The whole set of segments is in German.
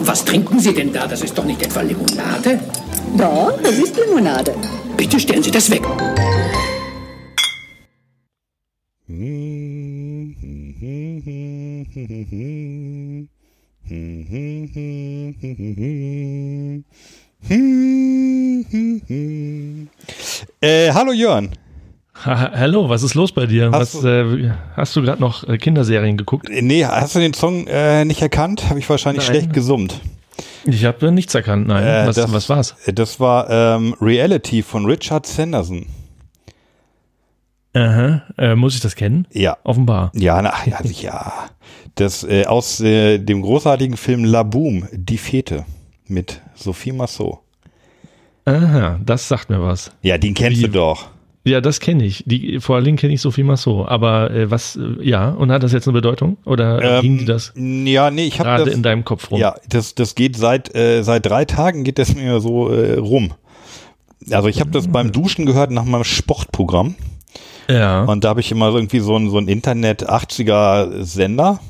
Was trinken Sie denn da? Das ist doch nicht etwa Limonade? Doch, das ist Limonade. Bitte stellen Sie das weg. Äh, hallo Jörn. Ha hallo, was ist los bei dir? Hast was, äh, hast du gerade noch äh, Kinderserien geguckt? Äh, Nee, hast du den Song äh, nicht erkannt? Habe ich wahrscheinlich Nein. schlecht gesummt. Ich habe äh, nichts erkannt, nein. Äh, was, das- was war's? Äh, Das war ähm, Reality von Richard Sanderson. Aha. Äh, muss ich das kennen? Ja. Offenbar. Ja, na, ja, ja. Das äh, aus äh, dem großartigen Film La Boom, Die Fete mit Sophie Massot. Aha, das sagt mir was. Ja, den kennst Wie- du doch. Ja, das kenne ich. Die, vor allen Dingen kenne ich Sophie Massot. Aber äh, was, äh, ja, und hat das jetzt eine Bedeutung? Oder Ähm, ging die das Ja, nee, ich habe gerade das. in deinem Kopf rum? Ja, das, das geht seit, äh, seit drei Tagen geht das mir so äh, rum. Also ich habe das beim Duschen gehört nach meinem Sportprogramm. Ja. Und da habe ich immer irgendwie so ein, so ein Internet-80er-Sender.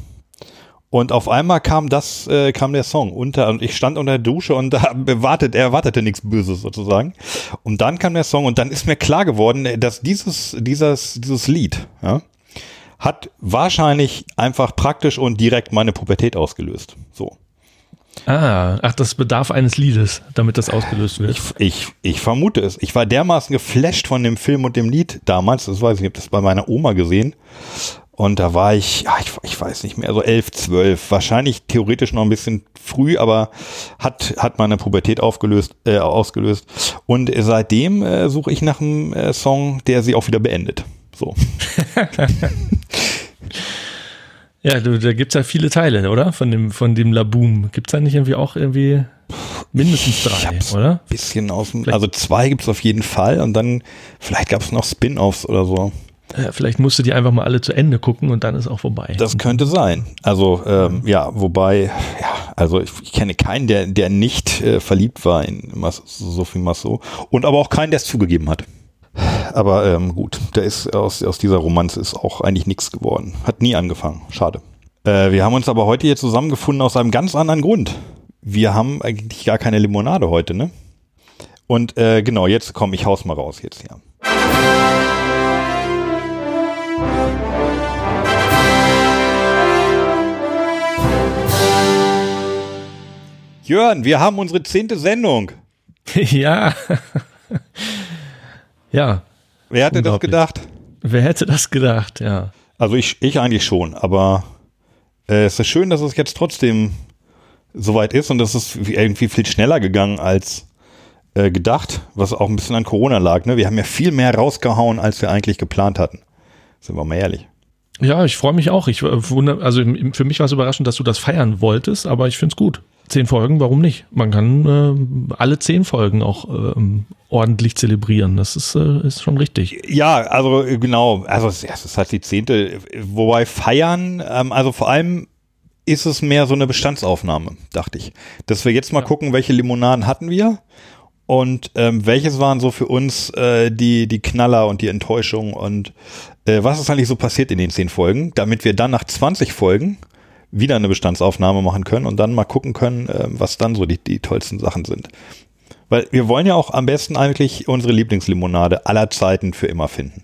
Und auf einmal kam das, äh, kam der Song unter und ich stand unter der Dusche und da bewartet, er erwartete nichts Böses sozusagen. Und dann kam der Song und dann ist mir klar geworden, äh, dass dieses, dieses, dieses Lied, ja, hat wahrscheinlich einfach praktisch und direkt meine Pubertät ausgelöst. So. Ah, ach, das bedarf eines Liedes, damit das ausgelöst wird. Ich, ich, ich vermute es. Ich war dermaßen geflasht von dem Film und dem Lied damals. Das weiß ich, ich habe das bei meiner Oma gesehen. Und da war ich, ja, ich, ich weiß nicht mehr, so elf, zwölf. Wahrscheinlich theoretisch noch ein bisschen früh, aber hat, hat meine Pubertät aufgelöst, äh, ausgelöst. Und seitdem äh, suche ich nach einem äh, Song, der sie auch wieder beendet. So. Ja, du, da gibt's ja viele Teile, oder? Von dem, von dem Laboom. Gibt's da nicht irgendwie auch irgendwie mindestens drei, oder? Bisschen aus dem, also zwei gibt's auf jeden Fall und dann, vielleicht gab's noch Spin-Offs oder so. Ja, vielleicht musst du die einfach mal alle zu Ende gucken und dann ist auch vorbei. Das könnte sein. Also ähm, ja, wobei, ja, also ich, ich kenne keinen, der, der nicht äh, verliebt war in Mas Sophie Massot und aber auch keinen, der es zugegeben hat. Aber ähm, gut, da ist aus, aus dieser Romanze ist auch eigentlich nichts geworden. Hat nie angefangen. Schade. Äh, wir haben uns aber heute hier zusammengefunden aus einem ganz anderen Grund. Wir haben eigentlich gar keine Limonade heute, ne? Und äh, genau, jetzt komm, ich haus mal raus jetzt hier. Jörn, wir haben unsere zehnte Sendung. ja. ja. Wer hätte das gedacht? Wer hätte das gedacht, ja. Also ich, ich eigentlich schon, aber äh, es ist schön, dass es jetzt trotzdem soweit ist und es ist irgendwie viel schneller gegangen als äh, gedacht, was auch ein bisschen an Corona lag. Ne? Wir haben ja viel mehr rausgehauen, als wir eigentlich geplant hatten. Sind wir mal ehrlich. Ja, ich freue mich auch. Ich äh, wundere, also für mich war es überraschend, dass du das feiern wolltest, aber ich finde es gut. Zehn Folgen, warum nicht? Man kann äh, alle zehn Folgen auch ähm, ordentlich zelebrieren. Das ist, äh, ist schon richtig. Ja, also äh, genau, also es ist halt die zehnte, wobei feiern, ähm, also vor allem ist es mehr so eine Bestandsaufnahme, dachte ich. Dass wir jetzt mal gucken, welche Limonaden hatten wir und ähm, welches waren so für uns äh, die, die Knaller und die Enttäuschung und äh, was ist eigentlich so passiert in den zehn Folgen, damit wir dann nach 20 Folgen wieder eine Bestandsaufnahme machen können und dann mal gucken können, äh, was dann so die, die tollsten Sachen sind. Weil wir wollen ja auch am besten eigentlich unsere Lieblingslimonade aller Zeiten für immer finden.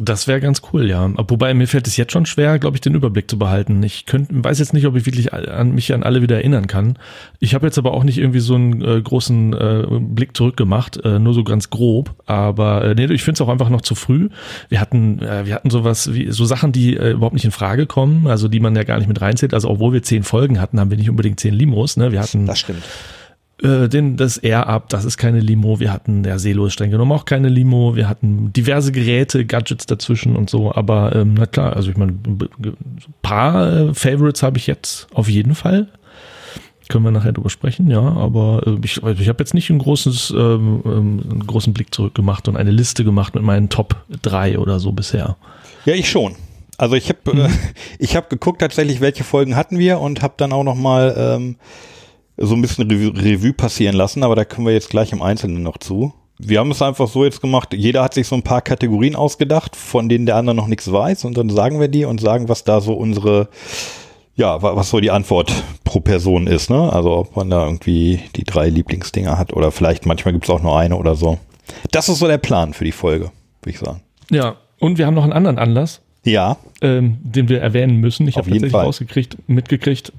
Das wäre ganz cool, ja. Wobei mir fällt es jetzt schon schwer, glaube ich, den Überblick zu behalten. Ich könnt, weiß jetzt nicht, ob ich wirklich an mich an alle wieder erinnern kann. Ich habe jetzt aber auch nicht irgendwie so einen äh, großen äh, Blick zurückgemacht, äh, nur so ganz grob. Aber äh, nee, ich finde es auch einfach noch zu früh. Wir hatten, äh, wir hatten sowas wie so Sachen, die äh, überhaupt nicht in Frage kommen, also die man ja gar nicht mit reinzählt. Also obwohl wir zehn Folgen hatten, haben wir nicht unbedingt zehn Limos. Ne? Wir hatten Das stimmt. Äh, den, das Air Up, das ist keine Limo. Wir hatten, der Selo ist streng genommen auch keine Limo. Wir hatten diverse Geräte, Gadgets dazwischen und so. Aber ähm, na klar, also ich meine, paar äh, Favorites habe ich jetzt auf jeden Fall. Können wir nachher drüber sprechen, ja. Aber äh, ich, also ich habe jetzt nicht ein großes, ähm, ähm, einen großen Blick zurückgemacht und eine Liste gemacht mit meinen Top 3 oder so bisher. Ja, ich schon. Also ich habe Mhm. äh, ich habe geguckt tatsächlich, welche Folgen hatten wir und habe dann auch noch mal ähm, so ein bisschen Revue, Revue passieren lassen, aber da kommen wir jetzt gleich im Einzelnen noch zu. wir haben es einfach so jetzt gemacht, jeder hat sich so ein paar Kategorien ausgedacht, von denen der andere noch nichts weiß und dann sagen wir die und sagen, was da so unsere, ja, was so die Antwort pro Person ist, ne? Also ob man da irgendwie die drei Lieblingsdinger hat oder vielleicht manchmal gibt es auch nur eine oder so. Das ist so der Plan für die Folge, würde ich sagen. Ja, und wir haben noch einen anderen Anlass. Ja. Ähm, den wir erwähnen müssen. Ich habe tatsächlich Fall. rausgekriegt, mitgekriegt,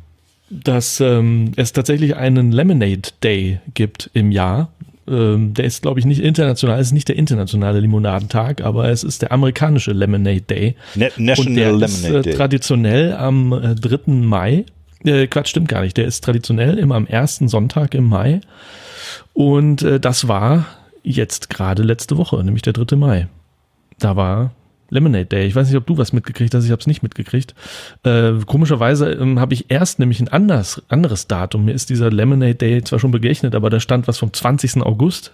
dass ähm, es tatsächlich einen Lemonade Day gibt im Jahr. Ähm, der ist, glaube ich, nicht international, es ist nicht der internationale Limonadentag, aber es ist der amerikanische Lemonade Day. Na National Und der Lemonade ist, äh, Day. traditionell am äh, 3. Mai. Äh, Quatsch, stimmt gar nicht. Der ist traditionell immer am ersten Sonntag im Mai. Und äh, das war jetzt gerade letzte Woche, nämlich der 3. Mai. Da war Lemonade Day. Ich weiß nicht, ob du was mitgekriegt hast, ich habe es nicht mitgekriegt. Äh, komischerweise ähm, habe ich erst nämlich ein anders, anderes Datum. Mir ist dieser Lemonade Day zwar schon begegnet, aber da stand was vom 20. August.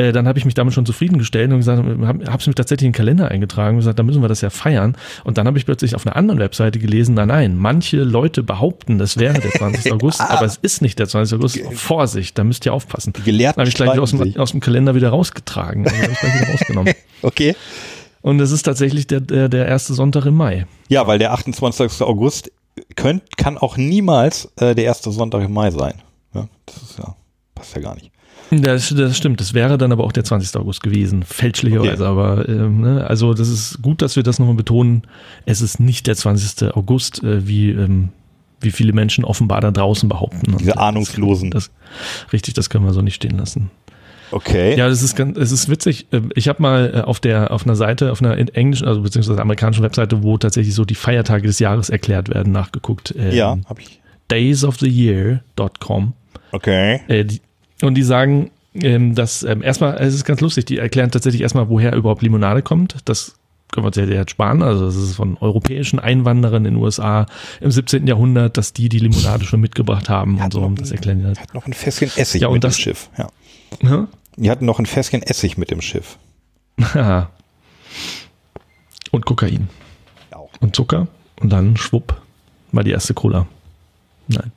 Äh, dann habe ich mich damit schon zufriedengestellt und gesagt, habe es mir tatsächlich in den Kalender eingetragen und gesagt, da müssen wir das ja feiern. Und dann habe ich plötzlich auf einer anderen Webseite gelesen, nein, nein, manche Leute behaupten, das wäre der 20. August, aber es ist nicht der 20. August. Vorsicht, da müsst ihr aufpassen. Gelehrten habe ich gleich aus dem, aus dem Kalender wieder rausgetragen. Also ich gleich wieder rausgenommen. Okay. Und es ist tatsächlich der, der, der erste Sonntag im Mai. Ja, weil der 28. August könnt, kann auch niemals äh, der erste Sonntag im Mai sein. Ja, das ist ja, passt ja gar nicht. Das, das stimmt, das wäre dann aber auch der 20. August gewesen, fälschlicherweise. Okay. Aber ähm, ne, also das ist gut, dass wir das nochmal betonen. Es ist nicht der 20. August, äh, wie, ähm, wie viele Menschen offenbar da draußen behaupten. Diese Ahnungslosen. Das, richtig, das können wir so nicht stehen lassen. Okay. Ja, das ist ganz, es ist witzig. Ähm, Ich habe mal äh, auf der auf einer Seite, auf einer in- englischen, also beziehungsweise amerikanischen Webseite, wo tatsächlich so die Feiertage des Jahres erklärt werden, nachgeguckt. Ähm, ja, habe ich. daysoftheyear.com. Okay. Äh, die, und die sagen, ähm, dass ähm, erstmal, es ist ganz lustig, die erklären tatsächlich erstmal, woher überhaupt Limonade kommt. Das können wir uns ja jetzt sparen. Also das ist von europäischen Einwanderern in den USA im 17. Jahrhundert, dass die die Limonade schon mitgebracht haben und so. noch das erklären die halt. Hat noch ein Fässchen Essig Ja, und das- dem Schiff. Ja. Ja? Die hatten noch ein Fässchen Essig mit dem Schiff. Haha. und Kokain. Auch. und Zucker und dann schwupp war die erste Cola. Nein.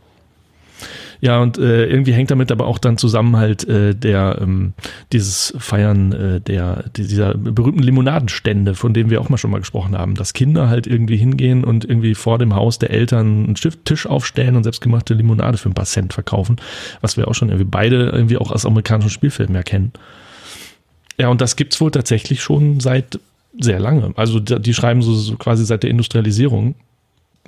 Ja, und äh, irgendwie hängt damit aber auch dann zusammen halt äh, der ähm, dieses Feiern äh, der die- dieser berühmten Limonadenstände, von denen wir auch mal schon mal gesprochen haben, dass Kinder halt irgendwie hingehen und irgendwie vor dem Haus der Eltern einen Tisch aufstellen und selbstgemachte Limonade für ein paar Cent verkaufen, was wir auch schon irgendwie beide irgendwie auch aus amerikanischen Spielfilmen erkennen. Ja, und das gibt's wohl tatsächlich schon seit sehr lange. Also die schreiben so, so quasi seit der Industrialisierung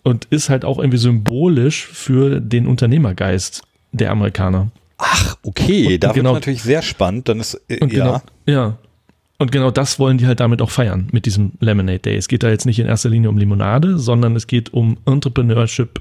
und ist halt auch irgendwie symbolisch für den Unternehmergeist der Amerikaner. Ach, okay. Und Da genau- wird natürlich sehr spannend. Dann ist, äh, Und ja. genau, ja. Und genau das wollen die halt damit auch feiern, mit diesem Lemonade Day. Es geht da jetzt nicht in erster Linie um Limonade, sondern es geht um Entrepreneurship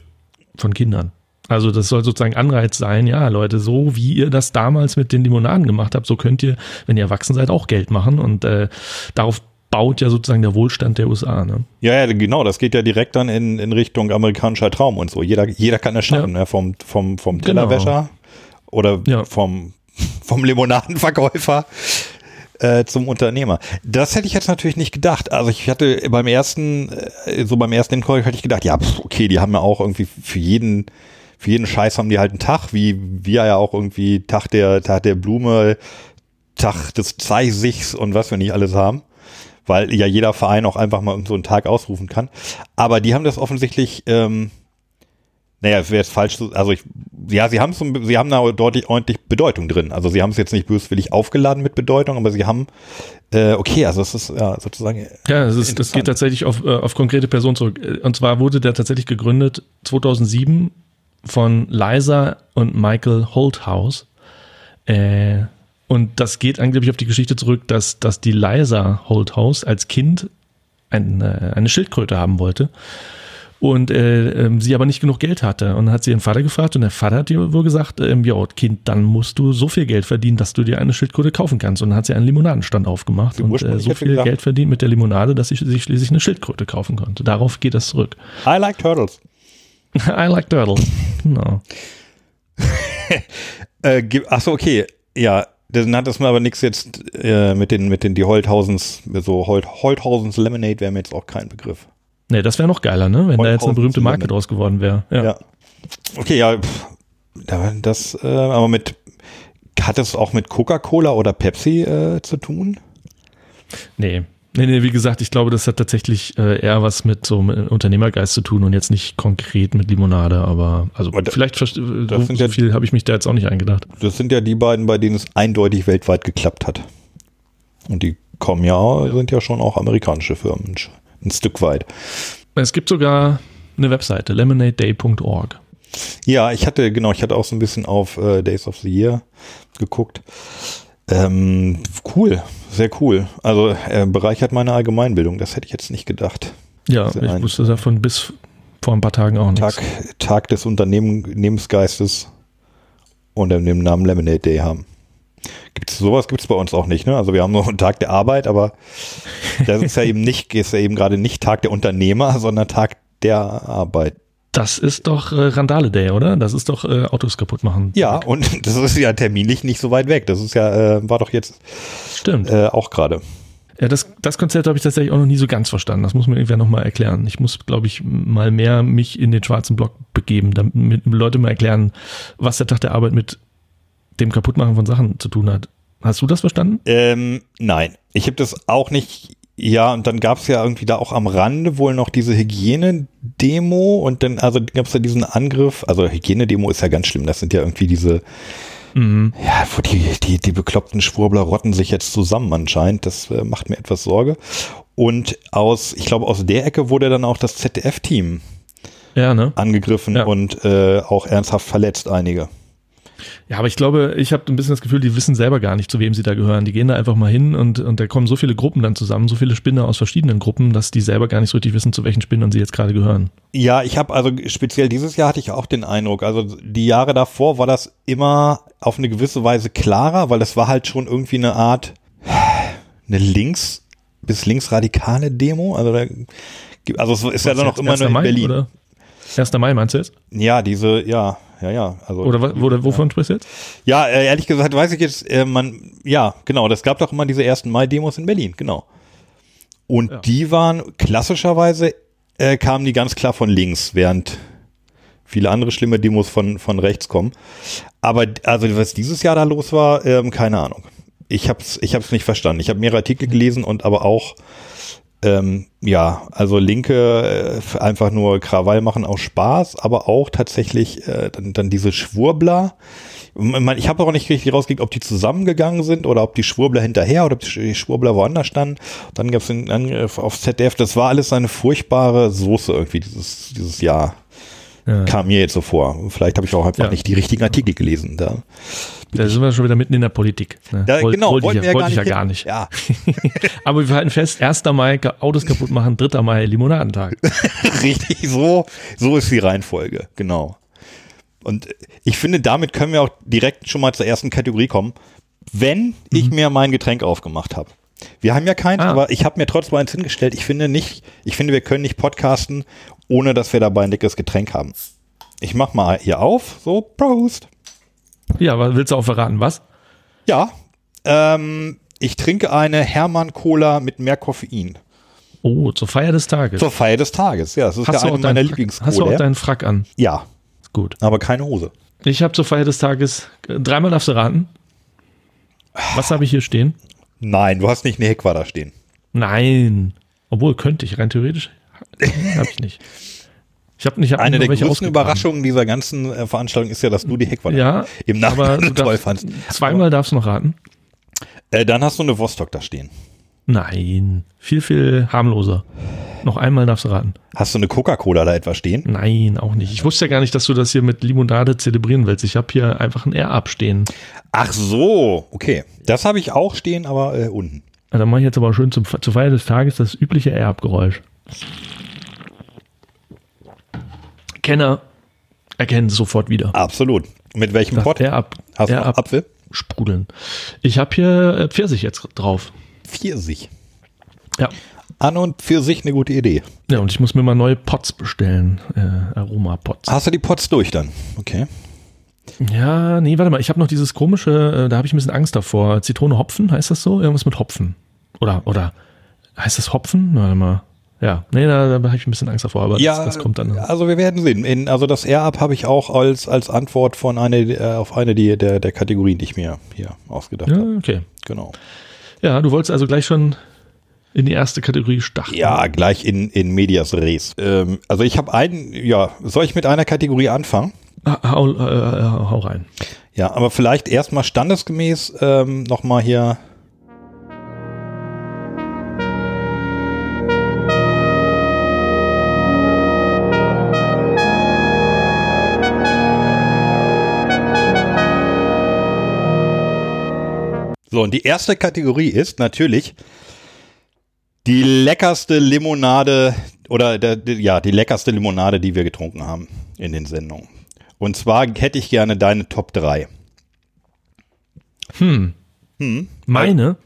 von Kindern. Also das soll sozusagen Anreiz sein, ja Leute, so wie ihr das damals mit den Limonaden gemacht habt, so könnt ihr, wenn ihr erwachsen seid, auch Geld machen. Und äh, darauf baut ja sozusagen der Wohlstand der USA. Ne? Ja, ja, genau, das geht ja direkt dann in, in Richtung amerikanischer Traum und so. Jeder, jeder kann das schaffen, ne? vom, vom, vom Genau. Tellerwäscher oder Ja. vom, vom Limonadenverkäufer äh, zum Unternehmer. Das hätte ich jetzt natürlich nicht gedacht. Also ich hatte beim ersten, äh, so beim ersten Inquiry hatte ich gedacht, ja, pf, okay, die haben ja auch irgendwie für jeden, für jeden Scheiß haben die halt einen Tag, wie wir ja auch irgendwie Tag der, Tag der Blume, Tag des Zeisichs und was wir nicht alles haben weil ja jeder Verein auch einfach mal so einen Tag ausrufen kann. Aber die haben das offensichtlich, ähm, naja, wäre jetzt falsch, zu- also ich, ja, sie haben so, sie haben da deutlich ordentlich Bedeutung drin. Also sie haben es jetzt nicht böswillig aufgeladen mit Bedeutung, aber sie haben, äh, okay, also es ist ja sozusagen. Ja, das, ist, das geht tatsächlich auf, äh, auf konkrete Personen zurück. Äh, Und zwar wurde der tatsächlich gegründet 2007 von Liza und Michael Holthaus. Äh, und das geht angeblich auf die Geschichte zurück, dass, dass die Liza Holthaus als Kind eine, eine Schildkröte haben wollte. Und äh, ähm, sie aber nicht genug Geld hatte. Und dann hat sie ihren Vater gefragt und der Vater hat ihr wohl gesagt, ähm, ja Kind, dann musst du so viel Geld verdienen, dass du dir eine Schildkröte kaufen kannst. Und dann hat sie einen Limonadenstand aufgemacht und äh, so viel Geld verdient mit der Limonade, dass sie sich schließlich eine Schildkröte kaufen konnte. Darauf geht das zurück. I like turtles. I like turtles. Genau. Äh, ge- ach so, okay, ja. Dann hat das mir aber nichts jetzt äh, mit den, mit den die Holthausens, so Holt, Holthausens Lemonade wäre mir jetzt auch kein Begriff. Nee, das wäre noch geiler, ne? Wenn da jetzt eine berühmte Marke draus geworden wäre. Ja. Ja. Okay, ja, pff, da- das, äh, aber mit hat es auch mit Coca-Cola oder Pepsi äh, zu tun? Nee. Nee, nee, wie gesagt, ich glaube, das hat tatsächlich äh, eher was mit so einem Unternehmergeist zu tun und jetzt nicht konkret mit Limonade, aber also Aber da- vielleicht verste- das so, sind so ja- viel habe ich mich da jetzt auch nicht eingedacht. Das sind ja die beiden, bei denen es eindeutig weltweit geklappt hat. Und die kommen ja, sind ja schon auch amerikanische Firmen, ein Stück weit. Es gibt sogar eine Webseite, lemonadeday.org. Ja, ich hatte, genau, ich hatte auch so ein bisschen auf äh, Days of the Year geguckt. Ähm, cool, sehr cool. Also äh, bereichert meine Allgemeinbildung, das hätte ich jetzt nicht gedacht. Ja, ich ein- wusste davon bis vor ein paar Tagen auch nichts. Tag, Tag des Unternehmen- Unternehmensgeistes unter dem Namen Lemonade Day haben. Gibt's sowas gibt's bei uns auch nicht, ne? Also wir haben nur einen Tag der Arbeit, aber das ist ja eben nicht, ist ja eben gerade nicht Tag der Unternehmer, sondern Tag der Arbeit. Das ist doch äh, Randale Day, oder? Das ist doch äh, Autos kaputt machen. Ja, und das ist ja terminlich nicht so weit weg. Das ist ja, äh, war doch jetzt Stimmt. äh, auch gerade. Ja, das, das Konzept habe ich tatsächlich auch noch nie so ganz verstanden. Das muss mir irgendwer nochmal erklären. Ich muss, glaube ich, mal mehr mich in den schwarzen Block begeben, damit Leute mal erklären, was der Tag der Arbeit mit dem Kaputtmachen von Sachen zu tun hat. Hast du das verstanden? Ähm, nein, ich habe das auch nicht. Ja, und dann gab es ja irgendwie da auch am Rande wohl noch diese Hygienedemo und dann, also gab es ja diesen Angriff, also Hygienedemo ist ja ganz schlimm, das sind ja irgendwie diese, Mhm. ja, wo die, die, die bekloppten Schwurbler rotten sich jetzt zusammen anscheinend, das äh, macht mir etwas Sorge. Und aus, ich glaube, aus der Ecke wurde dann auch das ZDF-Team Ja, ne? angegriffen Ja. und äh, auch ernsthaft verletzt, einige. Ja, aber ich glaube, ich habe ein bisschen das Gefühl, die wissen selber gar nicht, zu wem sie da gehören. Die gehen da einfach mal hin und, und da kommen so viele Gruppen dann zusammen, so viele Spinner aus verschiedenen Gruppen, dass die selber gar nicht so richtig wissen, zu welchen Spinnern sie jetzt gerade gehören. Ja, ich habe also speziell dieses Jahr hatte ich auch den Eindruck, also die Jahre davor war das immer auf eine gewisse Weise klarer, weil das war halt schon irgendwie eine Art eine links bis linksradikale Demo, also da also es ist ja dann noch immer 1. nur in Mai, Berlin. Oder? 1. Mai meinst du jetzt? Ja, diese ja, ja, ja, also Oder wa- wo, wovon sprichst du jetzt? Ja, äh, ehrlich gesagt weiß ich jetzt, äh, man, ja, genau, das gab doch immer diese ersten Mai-Demos in Berlin, genau. Und Ja. die waren klassischerweise, äh, kamen die ganz klar von links, während viele andere schlimme Demos von, von rechts kommen. Aber also was dieses Jahr da los war, ähm, keine Ahnung. Ich hab's, ich hab's nicht verstanden. Ich habe mehrere Artikel gelesen und aber auch ähm, ja, also Linke äh, einfach nur Krawall machen aus Spaß, aber auch tatsächlich äh, dann, dann diese Schwurbler. Ich habe auch nicht richtig rausgekriegt, ob die zusammengegangen sind oder ob die Schwurbler hinterher oder ob die Schwurbler woanders standen. Dann gab es einen Angriff auf ZDF. Das war alles eine furchtbare Soße irgendwie dieses, dieses Jahr. Ja. Kam mir jetzt so vor. Vielleicht habe ich auch einfach Ja. nicht die richtigen Artikel gelesen. Da, Da sind wir schon wieder mitten in der Politik. Ne? da, Woll- genau, wollte ich, ja, wir wollte ich ja gar nicht. Ja, Aber wir halten fest, 1. Mai Autos kaputt machen, 3. Mai Limonadentag. Richtig, so, so ist die Reihenfolge, genau. Und ich finde, damit können wir auch direkt schon mal zur ersten Kategorie kommen. Wenn ich mir mein Getränk aufgemacht habe. Wir haben ja keins, Ah. aber ich habe mir trotzdem eins hingestellt. Ich finde nicht, ich finde, wir können nicht podcasten, ohne dass wir dabei ein dickes Getränk haben. Ich mach mal hier auf, so, Prost. Ja, aber willst du auch verraten, was? Ja, ähm, ich trinke eine Hermann Cola mit mehr Koffein. Oh, zur Feier des Tages. Zur Feier des Tages, ja. Das ist hast, ja du eine auch meiner deinen Frack, hast du auch Lieblingscola. deinen Frack an? Ja, Gut. aber keine Hose. Ich habe zur Feier des Tages, äh, dreimal darfst du raten. Was habe ich hier stehen? Nein, du hast nicht eine Heckwar da stehen. Nein. Obwohl, könnte ich, rein theoretisch. Habe ich nicht. Ich habe nicht hab Eine der größten. Überraschungen dieser ganzen äh, Veranstaltung ist ja, dass du die Heckwar Ja, im Nachhinein toll darfst, fandst. zweimal darfst du noch raten. Äh, dann hast du eine Vostok da stehen. Nein, viel, viel harmloser. Noch einmal darfst du raten. Hast du eine Coca-Cola da etwa stehen? Nein, auch nicht. Ich wusste ja gar nicht, dass du das hier mit Limonade zelebrieren willst. Ich habe hier einfach ein Air-Up stehen. Ach so, okay. Das habe ich auch stehen, aber äh, unten. Ja, Dann mache ich jetzt aber schön zum, zur Feier des Tages das übliche Air-Up-Geräusch. Kenner erkennen sofort wieder. Absolut. Mit welchem Das Pot? Air-Up Hast du Air noch Up Apfel? sprudeln. Ich habe hier äh, Pfirsich jetzt drauf. Pfirsich. Ja. An und für sich eine gute Idee. Ja, und ich muss mir mal neue Pots bestellen. Äh, Aroma-Pots. Hast du die Pots durch dann? Okay. Ja, nee, warte mal. Ich habe noch dieses komische, äh, da habe ich ein bisschen Angst davor. Zitrone Hopfen, heißt das so? Irgendwas mit Hopfen. Oder, oder heißt das Hopfen? Warte mal. Ja, nee, da, da habe ich ein bisschen Angst davor, aber ja, das, das kommt dann. Also wir werden sehen. In, also das R-Up habe ich auch als, als Antwort von eine, äh, auf eine die, der, der Kategorien, die ich mir hier ausgedacht Ja, habe. okay. Genau. Ja, du wolltest also gleich schon in die erste Kategorie starten. Ja, gleich in, in Medias Res. Ähm, also ich habe einen, ja, soll ich mit einer Kategorie anfangen? Hau, äh, hau rein. Ja, aber vielleicht erstmal standesgemäß ähm, nochmal hier. So, und die erste Kategorie ist natürlich die leckerste Limonade oder der, ja, die leckerste Limonade, die wir getrunken haben in den Sendungen. Und zwar hätte ich gerne deine Top 3. Hm. Hm. Meine?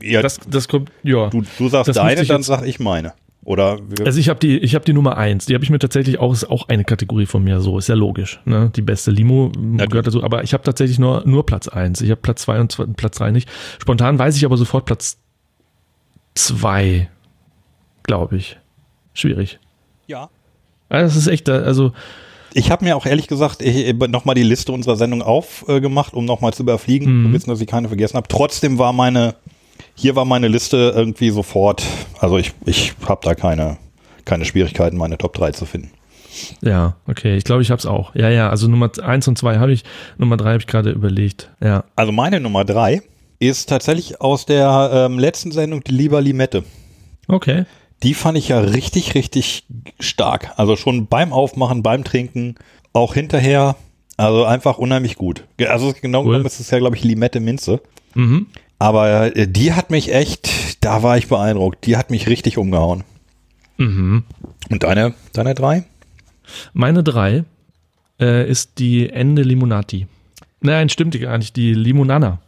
Ja, Das, das kommt, ja. du, du sagst das deine, dann sag ich meine. Oder Also ich habe die, ich habe die Nummer eins. Die habe ich mir tatsächlich auch, ist auch eine Kategorie von mir. So ist ja logisch. Ne? Die beste Limo Natürlich. gehört dazu. Aber ich habe tatsächlich nur nur Platz eins. Ich habe Platz zwei und zwei, Platz drei nicht. Spontan weiß ich aber sofort Platz zwei, glaube ich. Schwierig. ja. Also das ist echt, äh, also Ich habe mir auch ehrlich gesagt nochmal die Liste unserer Sendung aufgemacht, um nochmal zu überfliegen, Mhm. zu wissen, dass ich keine vergessen habe. Trotzdem war meine, hier war meine Liste irgendwie sofort, also ich, ich habe da keine, keine Schwierigkeiten, meine Top 3 zu finden. ja, okay. Ich glaube, ich habe es auch. Ja, ja. Also Nummer eins und zwei habe ich. Nummer drei habe ich gerade überlegt. Ja. Also meine Nummer 3 ist tatsächlich aus der ähm, letzten Sendung die Lieber Limette. Okay. Die fand ich ja richtig, richtig stark. Also schon beim Aufmachen, beim Trinken, auch hinterher. Also einfach unheimlich gut. Also genau Cool. genommen ist es ja, glaube ich, Limette Minze. Mhm. Aber äh, die hat mich echt, da war ich beeindruckt. Die hat mich richtig umgehauen. Mhm. Und deine, deine drei? Meine drei äh, ist die Ende Limonati. Nein, stimmt gar nicht. Die Limonana.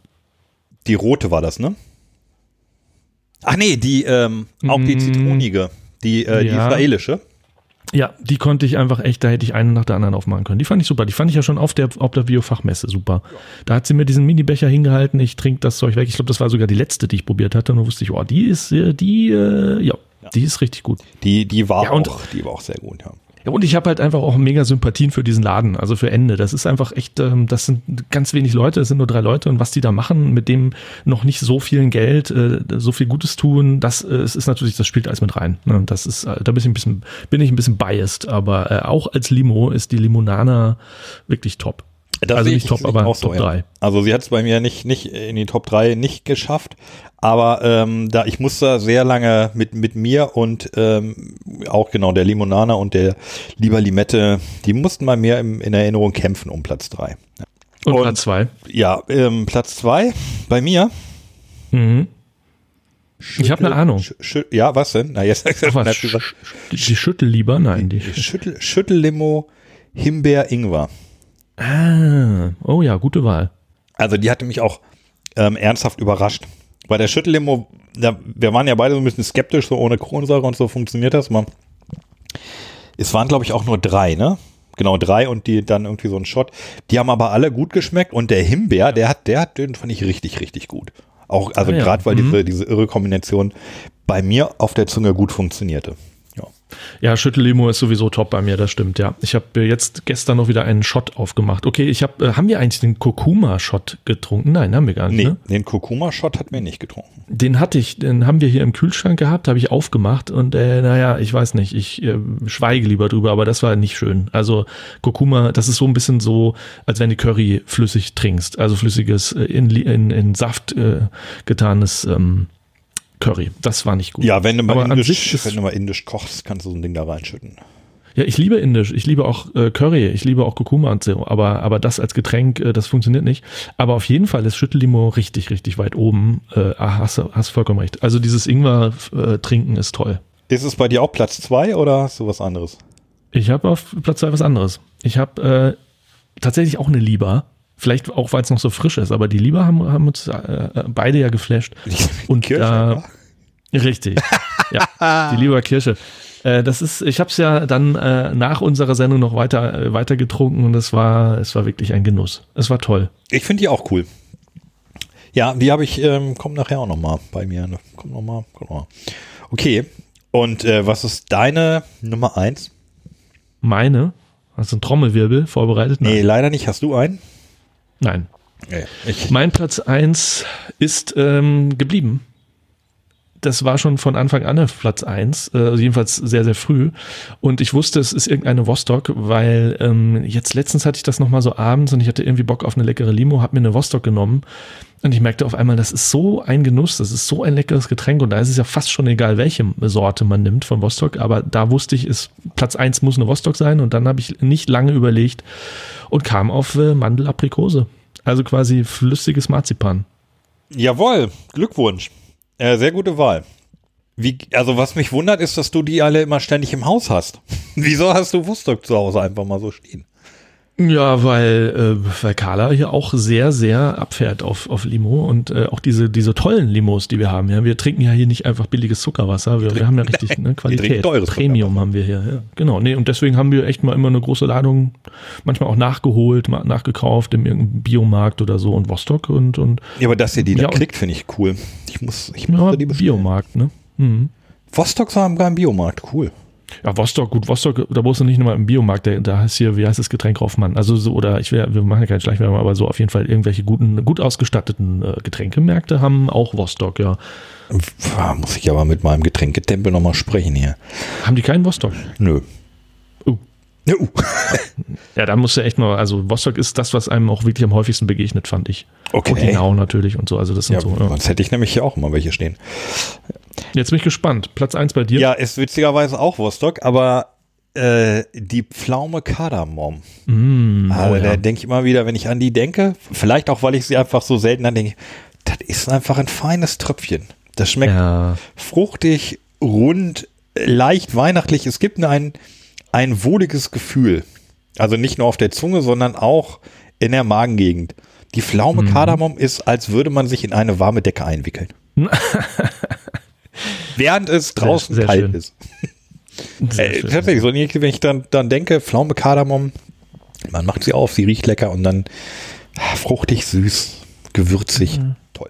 Die rote war das, ne? Ach nee, die, ähm, auch die Mm. zitronige. Die, äh, die Ja. israelische. Ja, die konnte ich einfach echt, da hätte ich einen nach der anderen aufmachen können. Die fand ich super. Die fand ich ja schon auf der, auf der Biofachmesse super. Da hat sie mir diesen Mini-Becher hingehalten, ich trinke das Zeug weg. Ich glaube, das war sogar die letzte, die ich probiert hatte. Und dann wusste ich, oh, die ist, äh, die, äh, ja, die ist richtig gut. Die, die war Ja, und- auch, die war auch sehr gut, ja. Ja, und ich habe halt einfach auch mega Sympathien für diesen Laden, also für Ende. Das ist einfach echt, ähm, das sind ganz wenig Leute, es sind nur drei Leute und was die da machen, mit dem noch nicht so viel Geld, äh, so viel Gutes tun, das äh, ist natürlich, das spielt alles mit rein. Ne? Das ist, äh, da bin ich ein bisschen, bin ich ein bisschen biased, aber äh, auch als Limo ist die Limonana wirklich top. Das also nicht ich- top, aber auch so, Top ja. 3. Also sie hat es bei mir nicht, nicht in die Top 3 nicht geschafft, aber ähm, da ich musste sehr lange mit, mit mir und ähm, auch genau der Limonana und der Lieber Limette, die mussten bei mir im, in Erinnerung kämpfen um Platz 3. Und, Und- Platz 2. Ja, ähm, Platz 2 bei mir. Mhm. Ich habe eine Ahnung. Ja, was denn? Na, jetzt Ach, was, sch, die, die Schüttel lieber? Nein, die. Schüttel, Schüttellimo Himbeer Ingwer. Ah, oh ja, gute Wahl. Also die hatte mich auch ähm, ernsthaft überrascht. Bei der Schüttellimo, da, wir waren ja beide so ein bisschen skeptisch, so ohne Kohlensäure und so funktioniert das mal. Es waren, glaube ich, auch nur drei, ne? Genau, drei und die dann irgendwie so ein Shot. Die haben aber alle gut geschmeckt und der Himbeer, der hat, der hat, den fand ich richtig, richtig gut. Auch, also Ah ja, gerade weil mhm. diese, diese irre Kombination bei mir auf der Zunge gut funktionierte. Ja. Schüttellimo ist sowieso top bei mir, das stimmt, ja. Ich habe jetzt gestern noch wieder einen Shot aufgemacht. Okay, ich habe, äh, haben wir eigentlich den Kurkuma-Shot getrunken? Nein, haben wir gar nicht, Nee, ne? den Kurkuma-Shot hatten wir nicht getrunken. Den hatte ich, den haben wir hier im Kühlschrank gehabt, habe ich aufgemacht und äh, naja, ich weiß nicht, ich äh, schweige lieber drüber, aber das war nicht schön. Also Kurkuma, das ist so ein bisschen so, als wenn du Curry flüssig trinkst, also flüssiges, äh, in, in, in Saft äh, getanes ähm, Curry. Das war nicht gut. Ja, wenn du mal indisch, wenn du mal indisch kochst, kannst du so ein Ding da reinschütten. Ja, ich liebe Indisch, ich liebe auch äh, Curry, ich liebe auch Kurkuma und so, aber, aber das als Getränk, äh, das funktioniert nicht. Aber auf jeden Fall ist Schüttellimo richtig, richtig weit oben. Äh, ah, hast, du- hast vollkommen recht. Also dieses Ingwer-Trinken ist toll. Ist es bei dir auch Platz zwei oder hast du was anderes? Ich habe auf Platz zwei was anderes. Ich habe äh, tatsächlich auch eine Lieber. Vielleicht auch, weil es noch so frisch ist, aber die Lieber haben, haben uns äh, beide ja geflasht. Und Kirche, äh, ja? Richtig. Ja, die Lieber Kirsche. Äh, das ist, ich habe es ja dann äh, nach unserer Sendung noch weiter äh, weiter getrunken und es war es war wirklich ein Genuss. Es war toll. Ich finde die auch cool. Ja, die habe ich, ähm, kommt nachher auch nochmal bei mir. ne? Kommt nochmal, kommt noch mal. Okay. Und äh, was ist deine Nummer eins? Meine? Hast du einen Trommelwirbel vorbereitet? Nee, leider nicht. Hast du einen? Nein. Nee. Mein Platz 1 ist ähm, geblieben. Das war schon von Anfang an auf Platz 1, äh, also jedenfalls sehr, sehr früh. Und ich wusste, es ist irgendeine Vostok, weil ähm, jetzt letztens hatte ich das nochmal so abends und ich hatte irgendwie Bock auf eine leckere Limo, habe mir eine Vostok genommen und ich merkte auf einmal, das ist so ein Genuss, das ist so ein leckeres Getränk und da ist es ja fast schon egal, welche Sorte man nimmt von Vostok, aber da wusste ich, ist, Platz 1 muss eine Vostok sein und dann habe ich nicht lange überlegt und kam auf äh, Mandelaprikose. Also quasi flüssiges Marzipan. Jawohl, Glückwunsch. Äh, sehr gute Wahl. Wie, also was mich wundert, ist, dass du die alle immer ständig im Haus hast. Wieso hast du Vostok zu Hause einfach mal so stehen? Ja, weil, äh, weil Carla hier auch sehr, sehr abfährt auf, auf Limo und äh, auch diese, diese tollen Limos, die wir haben. Ja, wir trinken ja hier nicht einfach billiges Zuckerwasser, wir, wir haben ja richtig ne, Qualität. Premium haben wir hier. Ja. Genau, nee, und deswegen haben wir echt mal immer eine große Ladung, manchmal auch nachgeholt, nachgekauft im irgendeinem Biomarkt oder so und Vostok und und. Ja, aber dass ihr die ja, da kriegt, finde ich cool. Ich muss, ich muss ja, die bestellen. Biomarkt, ne? Mhm. Vostok war beim Biomarkt, cool. Ja, Vostok, gut, Vostok, da brauchst du nicht nochmal im Biomarkt, da, da heißt hier, wie heißt das Getränk Hoffmann? Also so, oder ich will, wir machen ja keine Schleichwerbung, aber so auf jeden Fall irgendwelche guten, gut ausgestatteten äh, Getränkemärkte haben auch Vostok, ja. Muss ich aber mit meinem Getränketempel nochmal sprechen hier. Haben die keinen Vostok? Nö. Uh. Uh. ja, da musst du echt mal, also Vostok ist das, was einem auch wirklich am häufigsten begegnet, fand ich. Okay. Und Genau natürlich und so, also das sind ja, so. Ja. Sonst hätte ich nämlich hier auch immer welche stehen. Jetzt bin ich gespannt. Platz 1 bei dir? Ja, ist witzigerweise auch Vostok, aber äh, die Pflaume Kardamom. Mm, also, oh, ja. da denke ich immer wieder, wenn ich an die denke, vielleicht auch, weil ich sie einfach so selten an denke, das ist einfach ein feines Tröpfchen. Das schmeckt Ja. fruchtig, rund, leicht weihnachtlich. Es gibt ein, ein wohliges Gefühl. Also nicht nur auf der Zunge, sondern auch in der Magengegend. Die Pflaume Mhm. Kardamom ist, als würde man sich in eine warme Decke einwickeln. Während es draußen sehr kalt schön. ist. Sehr Äh, schön. tatsächlich, so, wenn ich dann, dann denke, Pflaume Kardamom, man macht sie auf, sie riecht lecker und dann ah, fruchtig, süß, gewürzig. Mhm. Toll.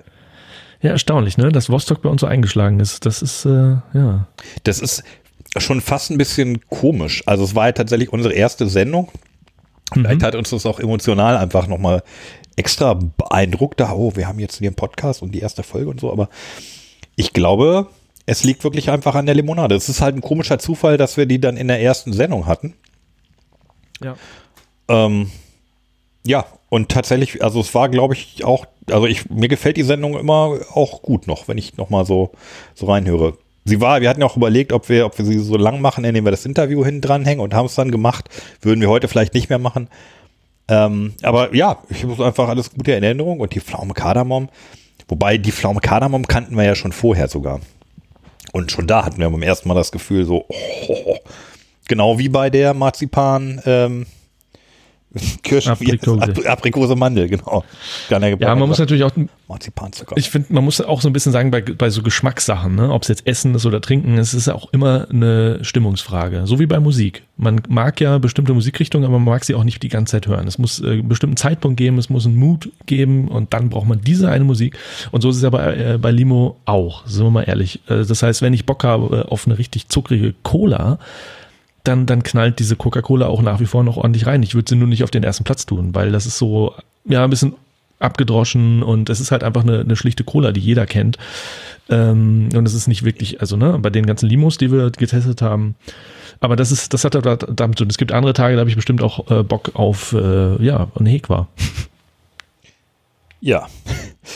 Ja, erstaunlich, ne? Dass Vostok bei uns so eingeschlagen ist. Das ist, äh, ja. Das ist schon fast ein bisschen komisch. Also es war ja tatsächlich unsere erste Sendung. Vielleicht Mhm. hat uns das auch emotional einfach nochmal extra beeindruckt. Da, oh, wir haben jetzt den Podcast und die erste Folge und so, aber ich glaube, es liegt wirklich einfach an der Limonade. Es ist halt ein komischer Zufall, dass wir die dann in der ersten Sendung hatten. Ja. Ähm, ja, und tatsächlich, also es war, glaube ich, auch, also ich, mir gefällt die Sendung immer auch gut noch, wenn ich noch mal so, so reinhöre. Sie war, wir hatten ja auch überlegt, ob wir, ob wir sie so lang machen, indem wir das Interview hinten dranhängen und haben es dann gemacht. Würden wir heute vielleicht nicht mehr machen. Ähm, aber ja, ich habe einfach alles gute in Erinnerung und die Pflaume Kardamom. Wobei die Pflaume Kardamom kannten wir ja schon vorher sogar. Und schon da hatten wir beim ersten Mal das Gefühl so, oh, genau wie bei der Marzipan, ähm, Kirschen, Aprikose. Ap- Aprikose Mandel, genau. Ja, man muss natürlich auch, Marzipanzucker. ich finde, man muss auch so ein bisschen sagen, bei, bei so Geschmackssachen, ne? ob es jetzt Essen ist oder Trinken, es ist auch immer eine Stimmungsfrage. So wie bei Musik. Man mag ja bestimmte Musikrichtungen, aber man mag sie auch nicht die ganze Zeit hören. Es muss äh, einen bestimmten Zeitpunkt geben, es muss einen Mut geben und dann braucht man diese eine Musik. Und so ist es ja bei, äh, bei Limo auch, sind wir mal ehrlich. Äh, das heißt, wenn ich Bock habe auf eine richtig zuckrige Cola, dann, dann knallt diese Coca-Cola auch nach wie vor noch ordentlich rein. Ich würde sie nur nicht auf den ersten Platz tun, weil das ist so, ja, ein bisschen abgedroschen und es ist halt einfach eine, eine schlichte Cola, die jeder kennt. Ähm, und es ist nicht wirklich, also ne, bei den ganzen Limos, die wir getestet haben. Aber das ist, das hat da damit zu tun. Es gibt andere Tage, da habe ich bestimmt auch äh, Bock auf, äh, ja, eine Hekwa. Ja.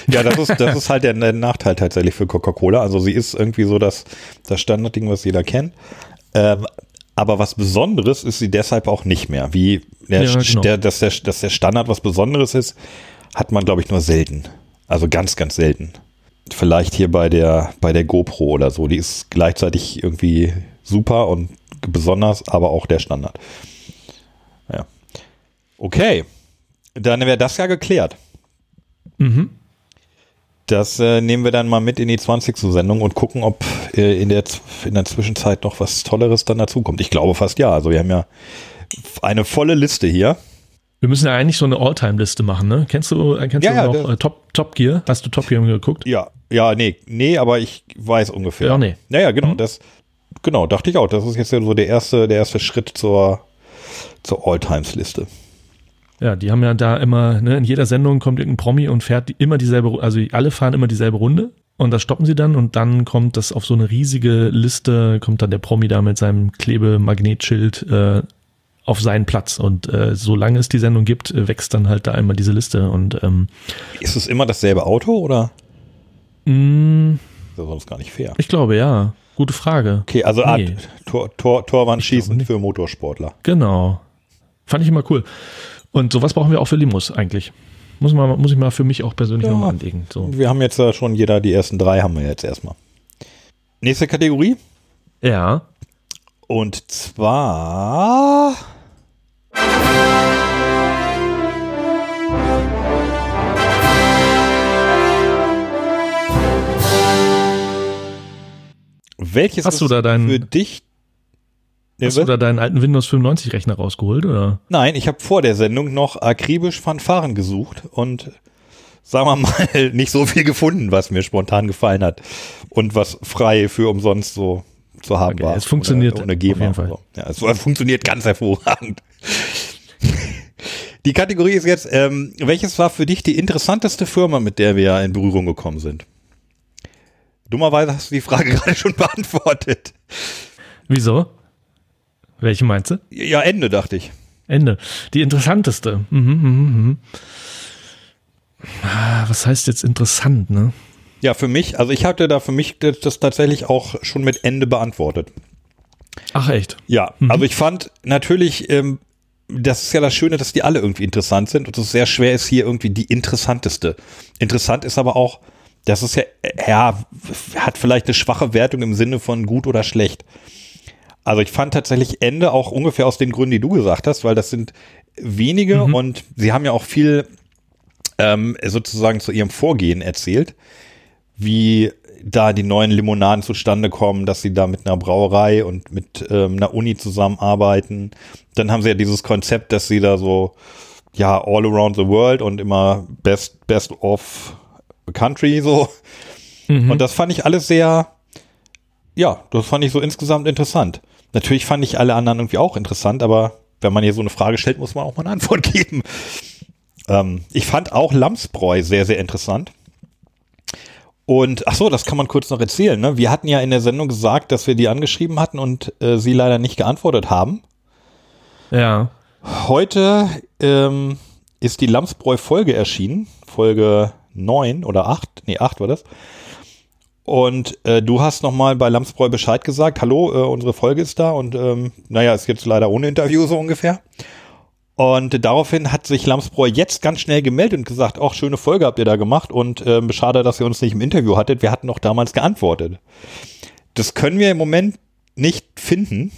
Ja, das ist, das ist halt der, der Nachteil tatsächlich für Coca-Cola. Also sie ist irgendwie so das, das Standardding, was jeder kennt. Ähm, aber was Besonderes ist sie deshalb auch nicht mehr. Wie der, Ja, genau. der, dass, der, dass der Standard was Besonderes ist, hat man, glaube ich, nur selten. Also ganz, ganz selten. Vielleicht hier bei der, bei der GoPro oder so. Die ist gleichzeitig irgendwie super und besonders, aber auch der Standard. Ja. Okay. Dann wäre das ja geklärt. Mhm. Das äh, nehmen wir dann mal mit in die 20. Sendung und gucken, ob äh, in, der, in der Zwischenzeit noch was Tolleres dann dazukommt. Ich glaube fast ja. Also wir haben ja eine volle Liste hier. Wir müssen ja eigentlich so eine All-Time-Liste machen, ne? Kennst du, äh, kennst Ja, du ja, noch äh, Top, Top Gear? Hast du Top Gear geguckt? Ja, ja, nee, nee, aber ich weiß ungefähr. Ja, nee. Naja, genau, Mhm. das, genau, dachte ich auch. Das ist jetzt ja so der erste, der erste Schritt zur, zur All-Times-Liste. Ja, die haben ja da immer, ne, in jeder Sendung kommt irgendein Promi und fährt immer dieselbe, also alle fahren immer dieselbe Runde und das stoppen sie dann und dann kommt das auf so eine riesige Liste, kommt dann der Promi da mit seinem Klebemagnetschild äh, auf seinen Platz und äh, solange es die Sendung gibt, äh, wächst dann halt da einmal diese Liste und ähm, Ist es immer dasselbe Auto oder? mh, Das ist sonst gar nicht fair. ich glaube ja. Gute Frage. Okay, also Nee. Art Tor, Tor, Torwandschießen für Motorsportler. Genau. Fand ich immer cool. Und sowas brauchen wir auch für Limos eigentlich. Muss, man, muss ich mal für mich auch persönlich Ja. nochmal anlegen. So. Wir haben jetzt schon jeder, die ersten drei haben wir jetzt erstmal. Nächste Kategorie. Ja. Und zwar. Welches Hast du da deinen- für dich? Hast du da deinen alten Windows 95 Rechner rausgeholt oder? Nein, ich habe vor der Sendung noch akribisch Fanfaren gesucht und sagen wir mal nicht so viel gefunden, was mir spontan gefallen hat und was frei für umsonst so zu haben Okay, war. es funktioniert ohne, ohne GEMA auf jeden Fall. und So. Ja, es funktioniert ganz hervorragend. Die Kategorie ist jetzt, ähm, welches war für dich die interessanteste Firma, mit der wir in Berührung gekommen sind? Dummerweise hast du die Frage gerade schon beantwortet. Wieso? Welche meinst du? Ja, Ende, dachte ich. Ende. Die interessanteste. Mhm, mhm, mhm. Ah, Was heißt jetzt interessant, ne? Ja, für mich, also ich hatte da für mich das, tatsächlich auch schon mit Ende beantwortet. Ach echt? Ja, also ich fand natürlich, ähm, das ist ja das Schöne, dass die alle irgendwie interessant sind und es sehr schwer ist, hier irgendwie die interessanteste. Interessant ist aber auch, das ist ja, ja, hat vielleicht eine schwache Wertung im Sinne von gut oder schlecht. Also ich fand tatsächlich Ende auch ungefähr aus den Gründen, die du gesagt hast, weil das sind wenige und sie haben ja auch viel ähm, sozusagen zu ihrem Vorgehen erzählt, wie da die neuen Limonaden zustande kommen, dass sie da mit einer Brauerei und mit ähm, einer Uni zusammenarbeiten. Dann haben sie ja dieses Konzept, dass sie da so, ja, all around the world und immer best, best of country so. Mhm. Und das fand ich alles sehr, ja, das fand ich so insgesamt interessant. Natürlich fand ich alle anderen irgendwie auch interessant, aber wenn man hier so eine Frage stellt, muss man auch mal eine Antwort geben. Ähm, ich fand auch Lamsbräu sehr, sehr interessant. Und ach so, das kann man kurz noch erzählen. Ne? Wir hatten ja in der Sendung gesagt, dass wir die angeschrieben hatten und äh, sie leider nicht geantwortet haben. Ja. Heute ähm, ist die Lamsbräu-Folge erschienen. Folge 9 oder 8. Nee, 8 war das. Und äh, du hast nochmal bei Lamsbräu Bescheid gesagt. Hallo, äh, unsere Folge ist da. Und ähm, naja, ist jetzt leider ohne Interview so ungefähr. Und daraufhin hat sich Lamsbräu jetzt ganz schnell gemeldet und gesagt, auch schöne Folge habt ihr da gemacht und ähm, schade, dass ihr uns nicht im Interview hattet. Wir hatten doch damals geantwortet. Das können wir im Moment nicht finden,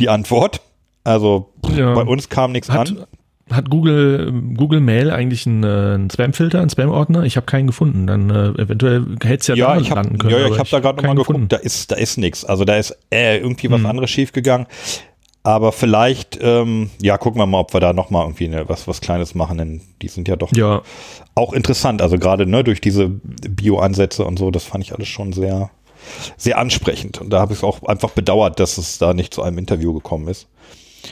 die Antwort. Also Ja. bei uns kam nichts Hat, an. Hat Google, Google Mail eigentlich einen, äh, einen Spam-Filter, einen Spam-Ordner? Ich habe keinen gefunden. Dann äh, eventuell hätte es ja, Ja, da ich habe landen können. ja, ich hab da gerade keinen nochmal geguckt, gefunden. da ist, da ist nichts. Also da ist äh, irgendwie was Hm. anderes schiefgegangen. Aber vielleicht, ähm, ja, gucken wir mal, ob wir da nochmal irgendwie ne, was, was Kleines machen, denn die sind ja doch Ja, auch interessant. Also gerade ne, durch diese Bio-Ansätze und so, das fand ich alles schon sehr, sehr ansprechend. Und da habe ich auch einfach bedauert, dass es da nicht zu einem Interview gekommen ist.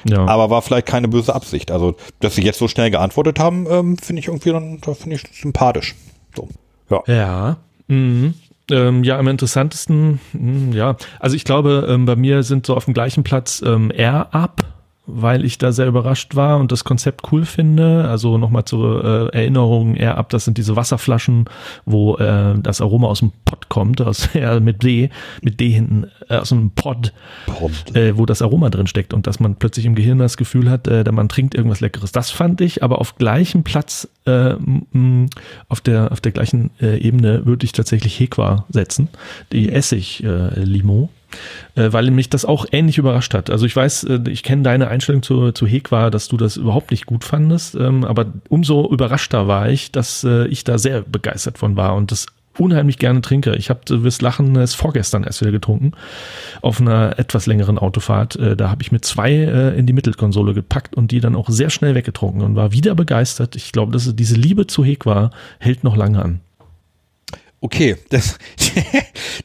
Ja. Aber war vielleicht keine böse Absicht. Also, dass sie jetzt so schnell geantwortet haben, ähm, finde ich irgendwie dann, da finde ich sympathisch. So. Ja. Ja. Mhm. Ähm, ja, am interessantesten, mh, ja. Also ich glaube, ähm, bei mir sind so auf dem gleichen Platz ähm, Air Up, weil ich da sehr überrascht war und das Konzept cool finde. Also nochmal zur äh, Erinnerung, Air Up, das sind diese Wasserflaschen, wo äh, das Aroma aus dem Pott kommt, aus, ja, mit D, mit D hinten, äh, aus dem Pod, äh, wo das Aroma drin steckt und dass man plötzlich im Gehirn das Gefühl hat, äh, man trinkt irgendwas Leckeres. Das fand ich, aber auf gleichem Platz, äh, auf der auf der gleichen äh, Ebene würde ich tatsächlich Hequa setzen, die Essig-Limo. Äh, weil mich das auch ähnlich überrascht hat. Also ich weiß, äh, ich kenne deine Einstellung zu, zu Hequa, dass du das überhaupt nicht gut fandest, ähm, aber umso überraschter war ich, dass äh, ich da sehr begeistert von war und das unheimlich gerne trinke. Ich habe, du wirst lachen, es vorgestern erst wieder getrunken, auf einer etwas längeren Autofahrt. Äh, da habe ich mir zwei äh, in die Mittelkonsole gepackt und die dann auch sehr schnell weggetrunken und war wieder begeistert. Ich glaube, dass diese Liebe zu Hequa hält noch lange an. Okay, das,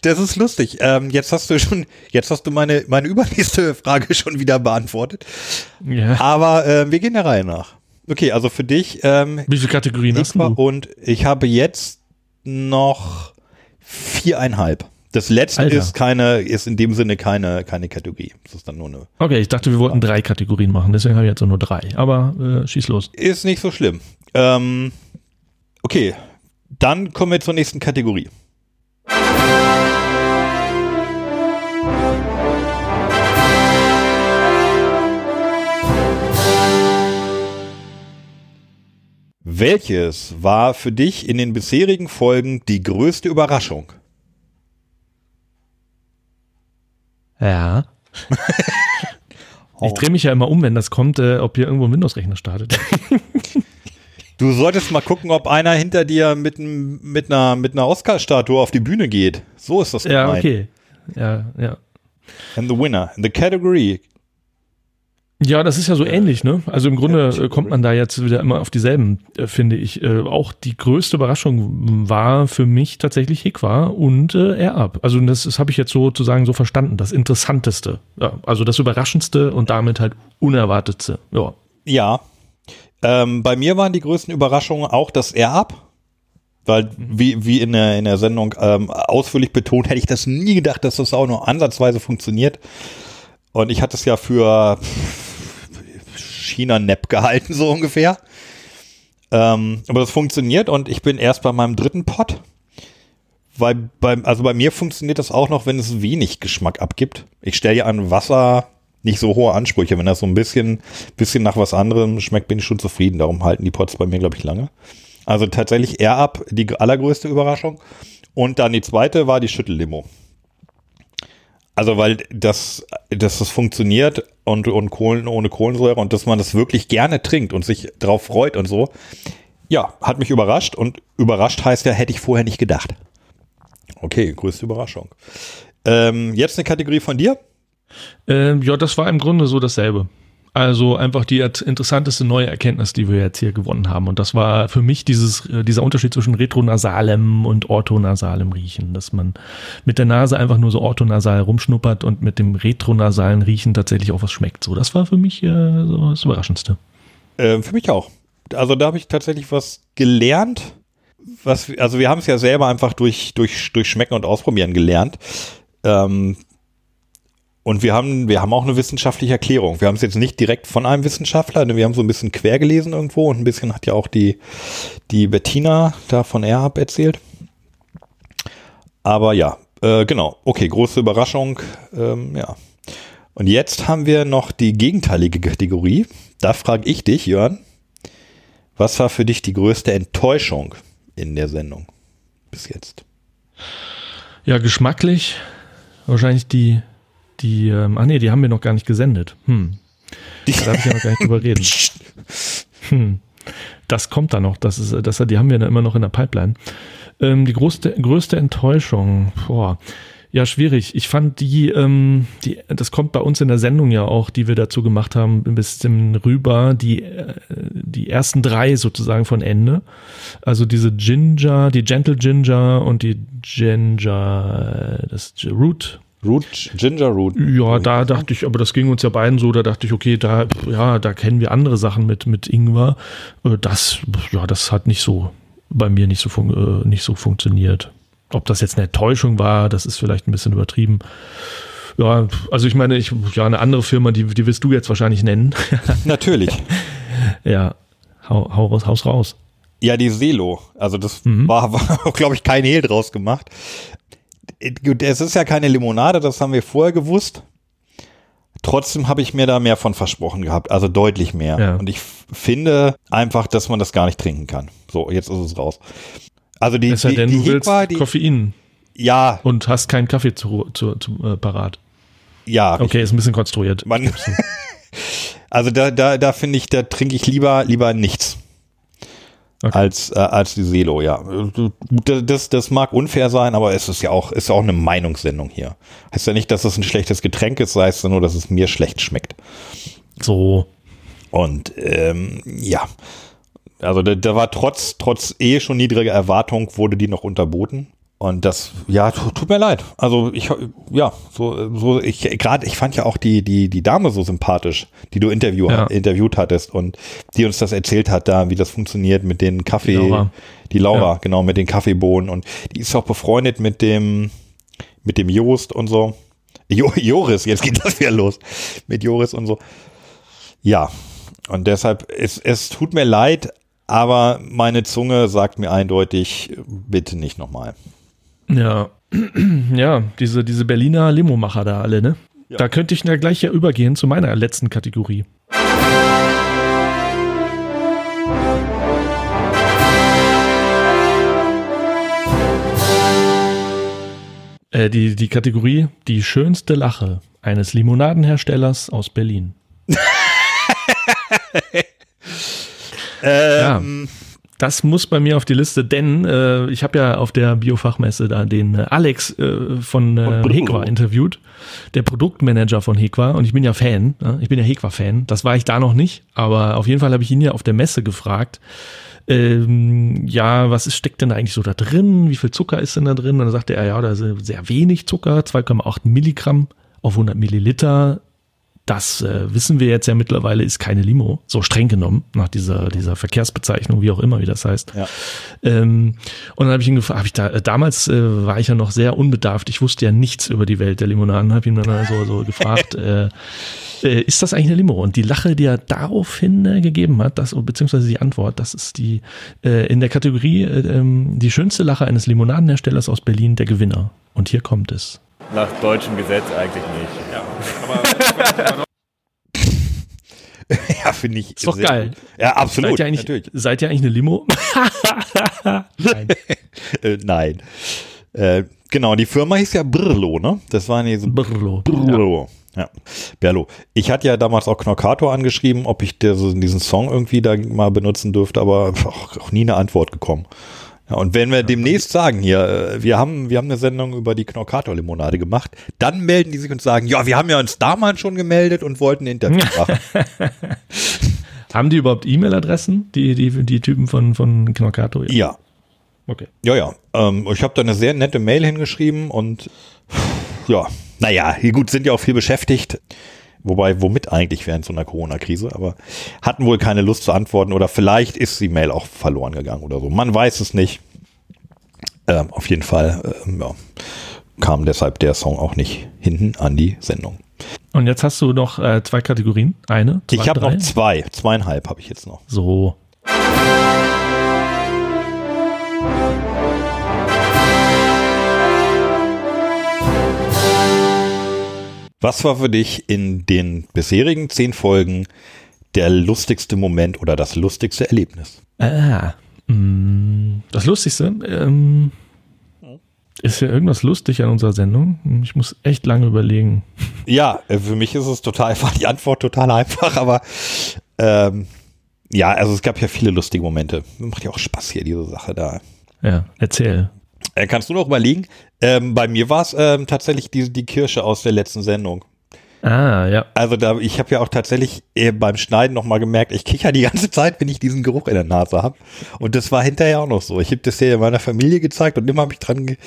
Das ist lustig. Ähm, jetzt hast du schon, jetzt hast du meine, meine übernächste Frage schon wieder beantwortet. Ja. Aber äh, wir gehen der Reihe nach. Okay, also für dich ähm, Wie viele Kategorien hast du? und ich habe jetzt noch viereinhalb. Das letzte Alter. ist keine, ist in dem Sinne keine, keine Kategorie. Das ist dann nur eine. Okay, ich dachte, wir wollten drei Kategorien machen, deswegen habe ich jetzt nur drei. Aber äh, schieß los. Ist nicht so schlimm. Ähm, okay, dann kommen wir zur nächsten Kategorie. Welches war für dich in den bisherigen Folgen die größte Überraschung? Ja. Ich drehe mich ja immer um, wenn das kommt, äh, ob hier irgendwo ein Windows-Rechner startet. Du solltest mal gucken, ob einer hinter dir mit, mit einer, mit einer Oscar-Statue auf die Bühne geht. So ist das ja, gemeint. okay. Ja, ja. And the winner in the category. Ja, das ist ja so ähnlich, ne? Also im Grunde äh, kommt man da jetzt wieder immer auf dieselben, äh, finde ich. Äh, auch die größte Überraschung war für mich tatsächlich Hikwa und äh, Air-Up. Also das, das habe ich jetzt sozusagen so verstanden. Das Interessanteste. Ja, also das Überraschendste und damit halt Unerwartetste. Ja. Ja. Ähm, bei mir waren die größten Überraschungen auch das Air-Up. Weil, wie, wie in der, in der Sendung ähm, ausführlich betont, hätte ich das nie gedacht, dass das auch nur ansatzweise funktioniert. Und ich hatte es ja für China-Nap gehalten, so ungefähr. Ähm, aber das funktioniert und ich bin erst bei meinem dritten Pot. Weil beim, also bei mir funktioniert das auch noch, wenn es wenig Geschmack abgibt. Ich stelle ja an Wasser nicht so hohe Ansprüche. Wenn das so ein bisschen, bisschen nach was anderem schmeckt, bin ich schon zufrieden. Darum halten die Pots bei mir, glaube ich, lange. Also tatsächlich Air Up, die allergrößte Überraschung. Und dann die zweite war die Schüttellimo. Also weil das, dass das funktioniert und, und Kohlen ohne Kohlensäure und dass man das wirklich gerne trinkt und sich drauf freut und so. Ja, hat mich überrascht und überrascht heißt ja, hätte ich vorher nicht gedacht. Okay, größte Überraschung. Ähm, jetzt eine Kategorie von dir. Ähm, ja, das war im Grunde so dasselbe. Also einfach die interessanteste neue Erkenntnis, die wir jetzt hier gewonnen haben. Und das war für mich dieses, äh, dieser Unterschied zwischen retronasalem und orthonasalem Riechen, dass man mit der Nase einfach nur so orthonasal rumschnuppert und mit dem retronasalen Riechen tatsächlich auch was schmeckt. So, das war für mich äh, so das Überraschendste. Äh, für mich auch. Also da habe ich tatsächlich was gelernt. Was, also wir haben es ja selber einfach durch, durch, durch Schmecken und Ausprobieren gelernt. Ähm, und wir haben, wir haben auch eine wissenschaftliche Erklärung. Wir haben es jetzt nicht direkt von einem Wissenschaftler, wir haben so ein bisschen quer gelesen irgendwo und ein bisschen hat ja auch die, die Bettina da von Airhub erzählt. Aber ja, äh, genau. Okay, große Überraschung. Ähm, ja. Und jetzt haben wir noch die gegenteilige Kategorie. Da frage ich dich, Jörn, was war für dich die größte Enttäuschung in der Sendung bis jetzt? Ja, geschmacklich wahrscheinlich die, die, ähm, ach nee, die haben wir noch gar nicht gesendet. Hm. Da darf ich ja noch gar nicht drüber reden. Hm. Das kommt da noch. Das ist, das, die haben wir da immer noch in der Pipeline. Ähm, die größte, größte Enttäuschung, boah. Ja, schwierig. Ich fand die, ähm, die, das kommt bei uns in der Sendung ja auch, die wir dazu gemacht haben, ein bisschen rüber, die, äh, die ersten drei sozusagen von Ende. Also diese Ginger, die Gentle Ginger und die Ginger, das Root, Root, Ginger Root. ja, da dachte ich, aber das ging uns ja beiden so, da dachte ich, okay, da, ja, da kennen wir andere Sachen mit, mit Ingwer. Äh, Das, ja, das hat nicht so, bei mir nicht so, fun äh, nicht so funktioniert. Ob das jetzt eine Enttäuschung war, das ist vielleicht ein bisschen übertrieben. Ja, also ich meine, ich, ja, eine andere Firma, die, die wirst du jetzt wahrscheinlich nennen. Natürlich. ja, hau, hau raus, haus raus. Ja, die Selo. Also das Mhm. war, war glaube ich, kein Hehl draus gemacht. Es ist ja keine Limonade, das haben wir vorher gewusst. Trotzdem habe ich mir da mehr von versprochen gehabt, also deutlich mehr. Ja. Und ich finde einfach, dass man das gar nicht trinken kann. So, jetzt ist es raus. Also die, Es die, denn, die du willst Hikwa, die, Koffein ja, und hast keinen Kaffee zu, zu, zu äh, parat. ja, Okay, ist ein bisschen konstruiert. Man, also da, da, da finde ich, da trinke ich lieber, lieber nichts. Okay. Als, äh, als die Selo, ja. Das, das mag unfair sein, aber es ist ja auch, ist ja auch eine Meinungssendung hier. Heißt ja nicht, dass es ein schlechtes Getränk ist, heißt ja nur, dass es mir schlecht schmeckt. So, Und ähm, ja, also da, da war trotz, trotz eh schon niedriger Erwartung, wurde die noch unterboten. Und das, ja, tut, mir leid. Also ich, ja, so, so ich gerade, ich fand ja auch die, die, die Dame so sympathisch, die du interview, Ja. interviewt hattest und die uns das erzählt hat, da, wie das funktioniert mit den Kaffee, Die Laura. die Laura, Ja. genau, mit den Kaffeebohnen und die ist auch befreundet mit dem, mit dem Joost und so. Jo, Joris, jetzt geht das wieder los. Mit Joris und so. Ja. Und deshalb, es, es tut mir leid, aber meine Zunge sagt mir eindeutig, bitte nicht nochmal. Ja, ja, diese, diese Berliner Limo-Macher da alle, ne? Da könnte ich ja gleich ja übergehen zu meiner letzten Kategorie. Äh, die, die Kategorie Die schönste Lache eines Limonadenherstellers aus Berlin. ja, das muss bei mir auf die Liste, denn äh, ich habe ja auf der Biofachmesse da den äh, Alex äh, von äh, Hekwa interviewt, der Produktmanager von Hekwa und ich bin ja Fan, ja, ich bin ja Hekwa-Fan, das war ich da noch nicht, aber auf jeden Fall habe ich ihn ja auf der Messe gefragt, ähm, ja, was ist, steckt denn da eigentlich so da drin? Wie viel Zucker ist denn da drin? Und dann sagte er, ja, da ist sehr wenig Zucker, 2,8 Milligramm auf 100 Milliliter. Das äh, wissen wir jetzt ja mittlerweile, ist keine Limo, so streng genommen, nach dieser, dieser Verkehrsbezeichnung, wie auch immer, wie das heißt. Ja. Ähm, und dann habe ich ihn gefragt, hab ich da, äh, damals äh, war ich ja noch sehr unbedarft, ich wusste ja nichts über die Welt der Limonaden, habe ihn dann so, so gefragt, äh, äh, ist das eigentlich eine Limo? Und die Lache, die er daraufhin äh, gegeben hat, das, beziehungsweise die Antwort, das ist die äh, in der Kategorie äh, ähm, die schönste Lache eines Limonadenherstellers aus Berlin, der Gewinner. Und hier kommt es. Nach deutschem Gesetz eigentlich nicht. Ja, finde ich. Ist doch geil. Ja, absolut. Seid ihr eigentlich, natürlich. seid ihr eigentlich eine Limo? Nein. Äh, nein. Äh, genau, die Firma hieß ja Brillo, ne? Das war diese Brrlo. Brillo. Ja. Berlo. Ich hatte ja damals auch Knockator angeschrieben, ob ich so diesen Song irgendwie da mal benutzen dürfte, aber auch nie eine Antwort gekommen. Ja, und wenn wir demnächst sagen hier, äh, wir haben, wir haben eine Sendung über die Knockator-Limonade gemacht, dann melden die sich und sagen, ja, wir haben ja uns damals schon gemeldet und wollten ein Interview machen. Haben die überhaupt E-Mail-Adressen, die, die, die Typen von, von Knockato? ja, Okay. ja, ja. Ähm, ich habe da eine sehr nette Mail hingeschrieben und ja, naja, hier gut, sind ja auch viel beschäftigt. Wobei, womit eigentlich während so einer Corona-Krise, aber hatten wohl keine Lust zu antworten oder vielleicht ist die Mail auch verloren gegangen oder so. Man weiß es nicht. Ähm, auf jeden Fall ähm, ja, kam deshalb der Song auch nicht hinten an die Sendung. Und jetzt hast du noch äh, zwei Kategorien. Eine, zwei, ich habe noch zwei, zweieinhalb habe ich jetzt noch. So. Was war für dich in den bisherigen zehn Folgen der lustigste Moment oder das lustigste Erlebnis? Ah, mh, das Lustigste, ähm, ist ja irgendwas lustig an unserer Sendung. Ich muss echt lange überlegen. Ja, äh, für mich ist es total einfach, die Antwort total einfach, aber ähm, ja, also es gab ja viele lustige Momente. Macht ja auch Spaß hier, diese Sache da. Ja, erzähl. Äh, kannst du noch überlegen? Ähm, bei mir war es ähm, tatsächlich die, die Kirsche aus der letzten Sendung. Ah, ja. Also da, ich habe ja auch tatsächlich äh, beim Schneiden nochmal gemerkt, ich kicher die ganze Zeit, wenn ich diesen Geruch in der Nase habe. Und das war hinterher auch noch so. Ich habe das ja meiner Familie gezeigt und immer habe ich dran,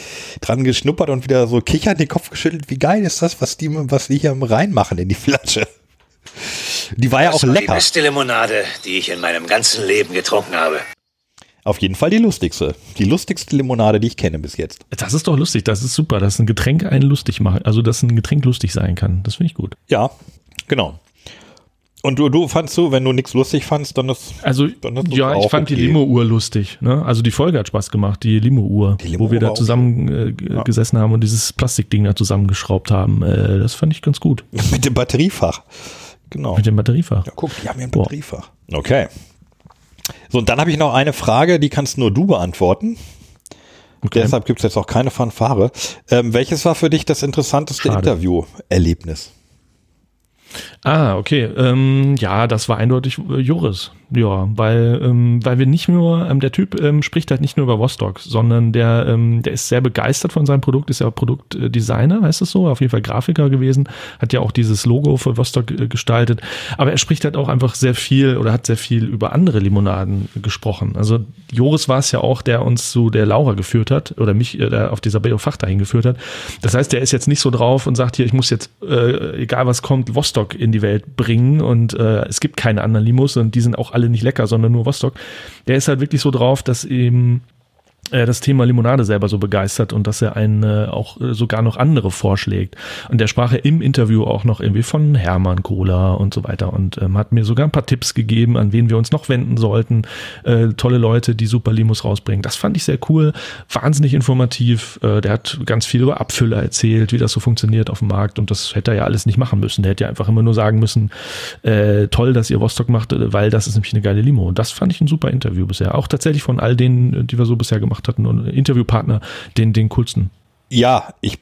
dran geschnuppert und wieder so kichern den Kopf geschüttelt. Wie geil ist das, was die, was die hier reinmachen in die Flasche? Die war ja auch Das war die lecker. beste Limonade, die ich in meinem ganzen Leben getrunken habe. Auf jeden Fall die lustigste. Die lustigste Limonade, die ich kenne bis jetzt. Das ist doch lustig, das ist super, dass ein Getränk einen lustig macht. Also, dass ein Getränk lustig sein kann. Das finde ich gut. Ja, genau. Und du, du fandst so, wenn du nichts lustig fandst, dann ist Also, Dann ist ja, ich fand die okay. Limo-Uhr lustig. Ne? Also, die Folge hat Spaß gemacht, die Limo-Uhr, Die Limo wo wir da zusammen äh, g- gesessen haben und dieses Plastikding da zusammengeschraubt haben. Äh, das fand ich ganz gut. mit dem Batteriefach. Genau. Mit dem Batteriefach. Ja, guck, die haben ja ein Boah. Batteriefach. Okay. So, und dann habe ich noch eine Frage, die kannst nur du beantworten. Okay. Deshalb gibt es jetzt auch keine Fanfare. Ähm, welches war für dich das interessanteste. Interview-Erlebnis? Ah, okay. Ähm, ja, das war eindeutig Joris. Ja, weil, ähm, weil wir nicht nur, ähm, der Typ ähm, spricht halt nicht nur über Vostok, sondern der, ähm, der ist sehr begeistert von seinem Produkt, ist ja Produktdesigner, heißt es so, auf jeden Fall Grafiker gewesen, hat ja auch dieses Logo für Vostok äh, gestaltet. Aber er spricht halt auch einfach sehr viel oder hat sehr viel über andere Limonaden gesprochen. Also Joris war es ja auch, der uns zu der Laura geführt hat oder mich äh, auf dieser Biofach dahin geführt hat. Das heißt, der ist jetzt nicht so drauf und sagt hier, ich muss jetzt, äh, egal was kommt, Vostok in die Welt bringen und äh, es gibt keine anderen Limos und die sind auch alle nicht lecker, sondern nur Vostok. Der ist halt wirklich so drauf, dass eben das Thema Limonade selber so begeistert und dass er einen äh, auch äh, sogar noch andere vorschlägt. Und der sprach er im Interview auch noch irgendwie von Hermann Cola und so weiter und ähm, hat mir sogar ein paar Tipps gegeben, an wen wir uns noch wenden sollten. Äh, tolle Leute, die super Limos rausbringen. Das fand ich sehr cool, wahnsinnig informativ. Äh, der hat ganz viel über Abfüller erzählt, wie das so funktioniert auf dem Markt und das hätte er ja alles nicht machen müssen. Der hätte ja einfach immer nur sagen müssen, äh, toll, dass ihr Vostok macht, weil das ist nämlich eine geile Limo. Und das fand ich ein super Interview bisher. Auch tatsächlich von all denen, die wir so bisher gemacht gemacht hatten und Interviewpartner, den, den coolsten. Ja, ich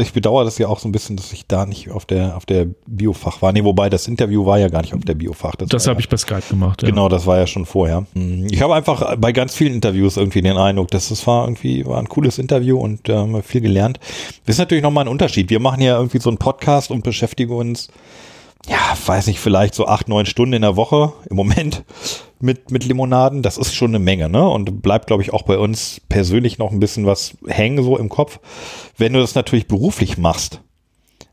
ich bedauere das ja auch so ein bisschen, dass ich da nicht auf der auf der Biofach war. Nee, wobei das Interview war ja gar nicht auf der Biofach. Das, das habe ja, ich bei Skype gemacht. Ja. Genau, das war ja schon vorher. Hm, ich habe einfach bei ganz vielen Interviews irgendwie den Eindruck, dass es war irgendwie war ein cooles Interview und äh, viel gelernt. Das ist natürlich nochmal ein Unterschied. Wir machen ja irgendwie so einen Podcast und beschäftigen uns ja, weiß nicht, vielleicht so acht, neun Stunden in der Woche im Moment mit, mit Limonaden. Das ist schon eine Menge, ne? Und bleibt, glaube ich, auch bei uns persönlich noch ein bisschen was hängen so im Kopf. Wenn du das natürlich beruflich machst,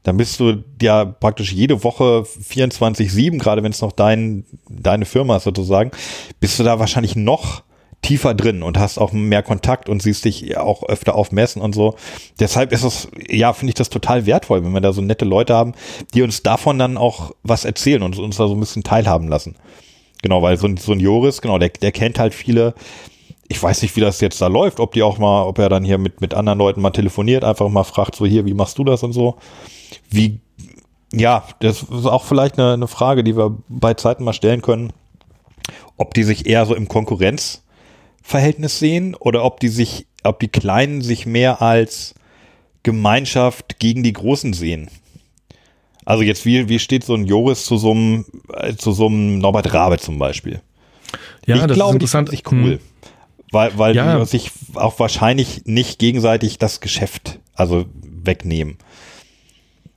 dann bist du ja praktisch jede Woche 24-7, gerade wenn es noch dein, deine Firma ist sozusagen, bist du da wahrscheinlich noch tiefer drin und hast auch mehr Kontakt und siehst dich auch öfter auf Messen und so. Deshalb ist es, ja, finde ich das total wertvoll, wenn wir da so nette Leute haben, die uns davon dann auch was erzählen und uns da so ein bisschen teilhaben lassen. Genau, weil so ein, so ein Joris, genau, der, der kennt halt viele. Ich weiß nicht, wie das jetzt da läuft, ob die auch mal, ob er dann hier mit, mit anderen Leuten mal telefoniert, einfach mal fragt, so hier, wie machst du das und so. Wie, ja, das ist auch vielleicht eine, eine Frage, die wir bei Zeiten mal stellen können, ob die sich eher so im Konkurrenz Verhältnis sehen oder ob die sich, ob die Kleinen sich mehr als Gemeinschaft gegen die Großen sehen. Also jetzt, wie, wie steht so ein Joris zu so einem, äh, zu so einem Norbert Rabe zum Beispiel? Ja, ich das glaube, ist interessant. Sich cool. Hm. Weil, weil ja. die sich auch wahrscheinlich nicht gegenseitig das Geschäft, also wegnehmen.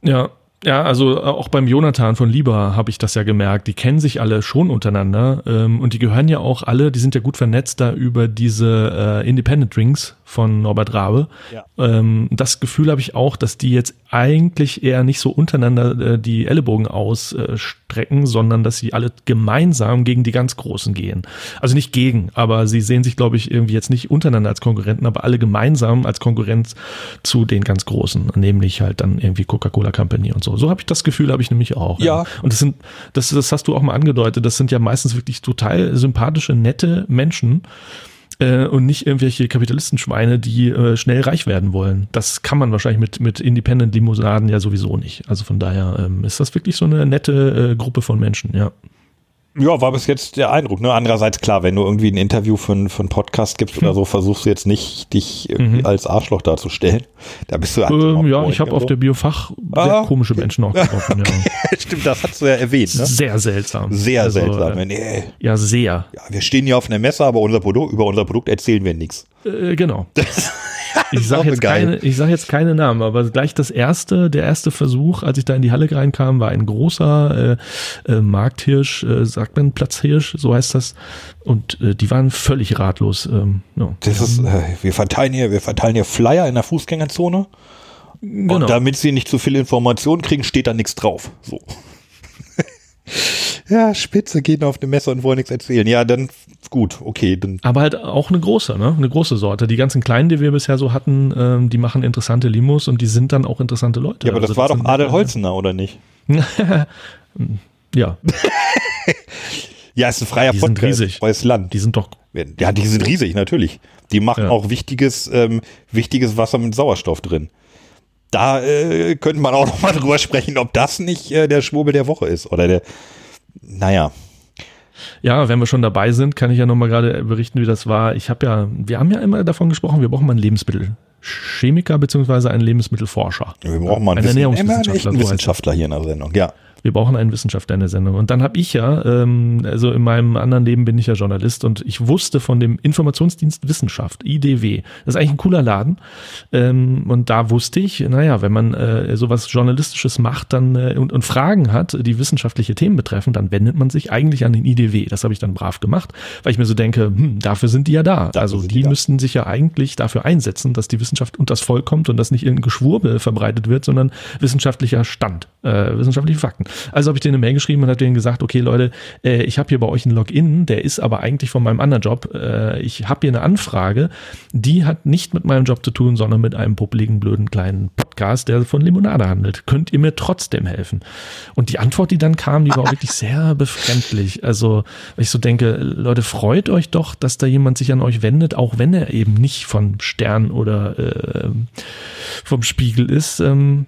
Ja, ja, also äh, auch beim Jonathan von Lieber habe ich das ja gemerkt. Die kennen sich alle schon untereinander ähm, und die gehören ja auch alle, die sind ja gut vernetzt da über diese äh, Independent Drinks von Norbert Rabe. Ja. Ähm, das Gefühl habe ich auch, dass die jetzt eigentlich eher nicht so untereinander äh, die Ellenbogen ausstrecken, sondern dass sie alle gemeinsam gegen die ganz Großen gehen. Also nicht gegen, aber sie sehen sich, glaube ich, irgendwie jetzt nicht untereinander als Konkurrenten, aber alle gemeinsam als Konkurrenz zu den ganz Großen, nämlich halt dann irgendwie Coca-Cola Company und so. So habe ich das Gefühl, habe ich nämlich auch. Ja. ja. Und das sind, das, das hast du auch mal angedeutet, das sind ja meistens wirklich total sympathische, nette Menschen äh, und nicht irgendwelche Kapitalistenschweine, die äh, schnell reich werden wollen. Das kann man wahrscheinlich mit, mit Independent Limonaden ja sowieso nicht. Also von daher ähm, ist das wirklich so eine nette äh, Gruppe von Menschen, ja. Ja, war bis jetzt der Eindruck. Ne? Andererseits klar, wenn du irgendwie ein Interview für, für einen Podcast gibst oder so, versuchst du jetzt nicht, dich irgendwie mhm. als Arschloch darzustellen. Da bist du ähm, Ja, ich habe auf der Biofach sehr ah, komische Menschen auch getroffen. Okay. Ja. Stimmt, das hast du ja erwähnt. Ne? Sehr seltsam. Sehr also, seltsam. Äh, nee. Ja, sehr. Ja, wir stehen hier auf einer Messe, aber unser Produkt, über unser Produkt erzählen wir nichts. Äh, genau. ich sage jetzt, keine, sag jetzt keine Namen, aber gleich das erste, der erste Versuch, als ich da in die Halle reinkam, war ein großer äh, äh, Markthirsch, äh, sagt man Platzhirsch, so heißt das. Und äh, die waren völlig ratlos. Ähm, ja. Das ist, äh, wir verteilen hier, wir verteilen hier Flyer in der Fußgängerzone. Genau. Und damit sie nicht zu viel Informationen kriegen, steht da nichts drauf. So. ja, Spitze gehen auf eine Messe und wollen nichts erzählen. Ja, dann gut, okay. Dann. Aber halt auch eine große, ne? Eine große Sorte. Die ganzen kleinen, die wir bisher so hatten, ähm, die machen interessante Limos und die sind dann auch interessante Leute. Ja, aber das also war das doch Adel Holzener, oder nicht? ja. ja, ist ein freier die Podcast. Sind riesig. Freies Land. Die sind doch. Ja, die sind riesig, natürlich. Die machen ja. auch wichtiges, ähm, wichtiges Wasser mit Sauerstoff drin. Da äh, könnte man auch noch mal drüber sprechen, ob das nicht äh, der Schwurbel der Woche ist oder der. Naja. Ja, wenn wir schon dabei sind, kann ich ja nochmal gerade berichten, wie das war. Ich habe ja, wir haben ja immer davon gesprochen, wir brauchen mal einen Lebensmittelchemiker beziehungsweise einen Lebensmittelforscher. Wir brauchen mal einen, einen Ernährungswissenschaftler. Einen Wissenschaftler hier in der Sendung, ja. Wir brauchen einen Wissenschaftler in der Sendung. Und dann habe ich ja, ähm, also in meinem anderen Leben bin ich ja Journalist und ich wusste von dem Informationsdienst Wissenschaft, IDW. Das ist eigentlich ein cooler Laden. Ähm, und da wusste ich, naja, wenn man äh, sowas Journalistisches macht dann äh, und, und Fragen hat, die wissenschaftliche Themen betreffen, dann wendet man sich eigentlich an den IDW. Das habe ich dann brav gemacht, weil ich mir so denke, hm, dafür sind die ja da. Dafür also die, die da. müssten sich ja eigentlich dafür einsetzen, dass die Wissenschaft und das Volk kommt und dass nicht irgendein Geschwurbel verbreitet wird, sondern wissenschaftlicher Stand, äh, wissenschaftliche Fakten. Also habe ich denen eine Mail geschrieben und habe denen gesagt, okay Leute, äh, ich habe hier bei euch ein Login, der ist aber eigentlich von meinem anderen Job. Äh, ich habe hier eine Anfrage, die hat nicht mit meinem Job zu tun, sondern mit einem publiken, blöden kleinen Podcast, der von Limonade handelt. Könnt ihr mir trotzdem helfen? Und die Antwort, die dann kam, die war auch wirklich sehr befremdlich. Also, ich so denke, Leute, freut euch doch, dass da jemand sich an euch wendet, auch wenn er eben nicht von Stern oder äh, vom Spiegel ist. Ähm,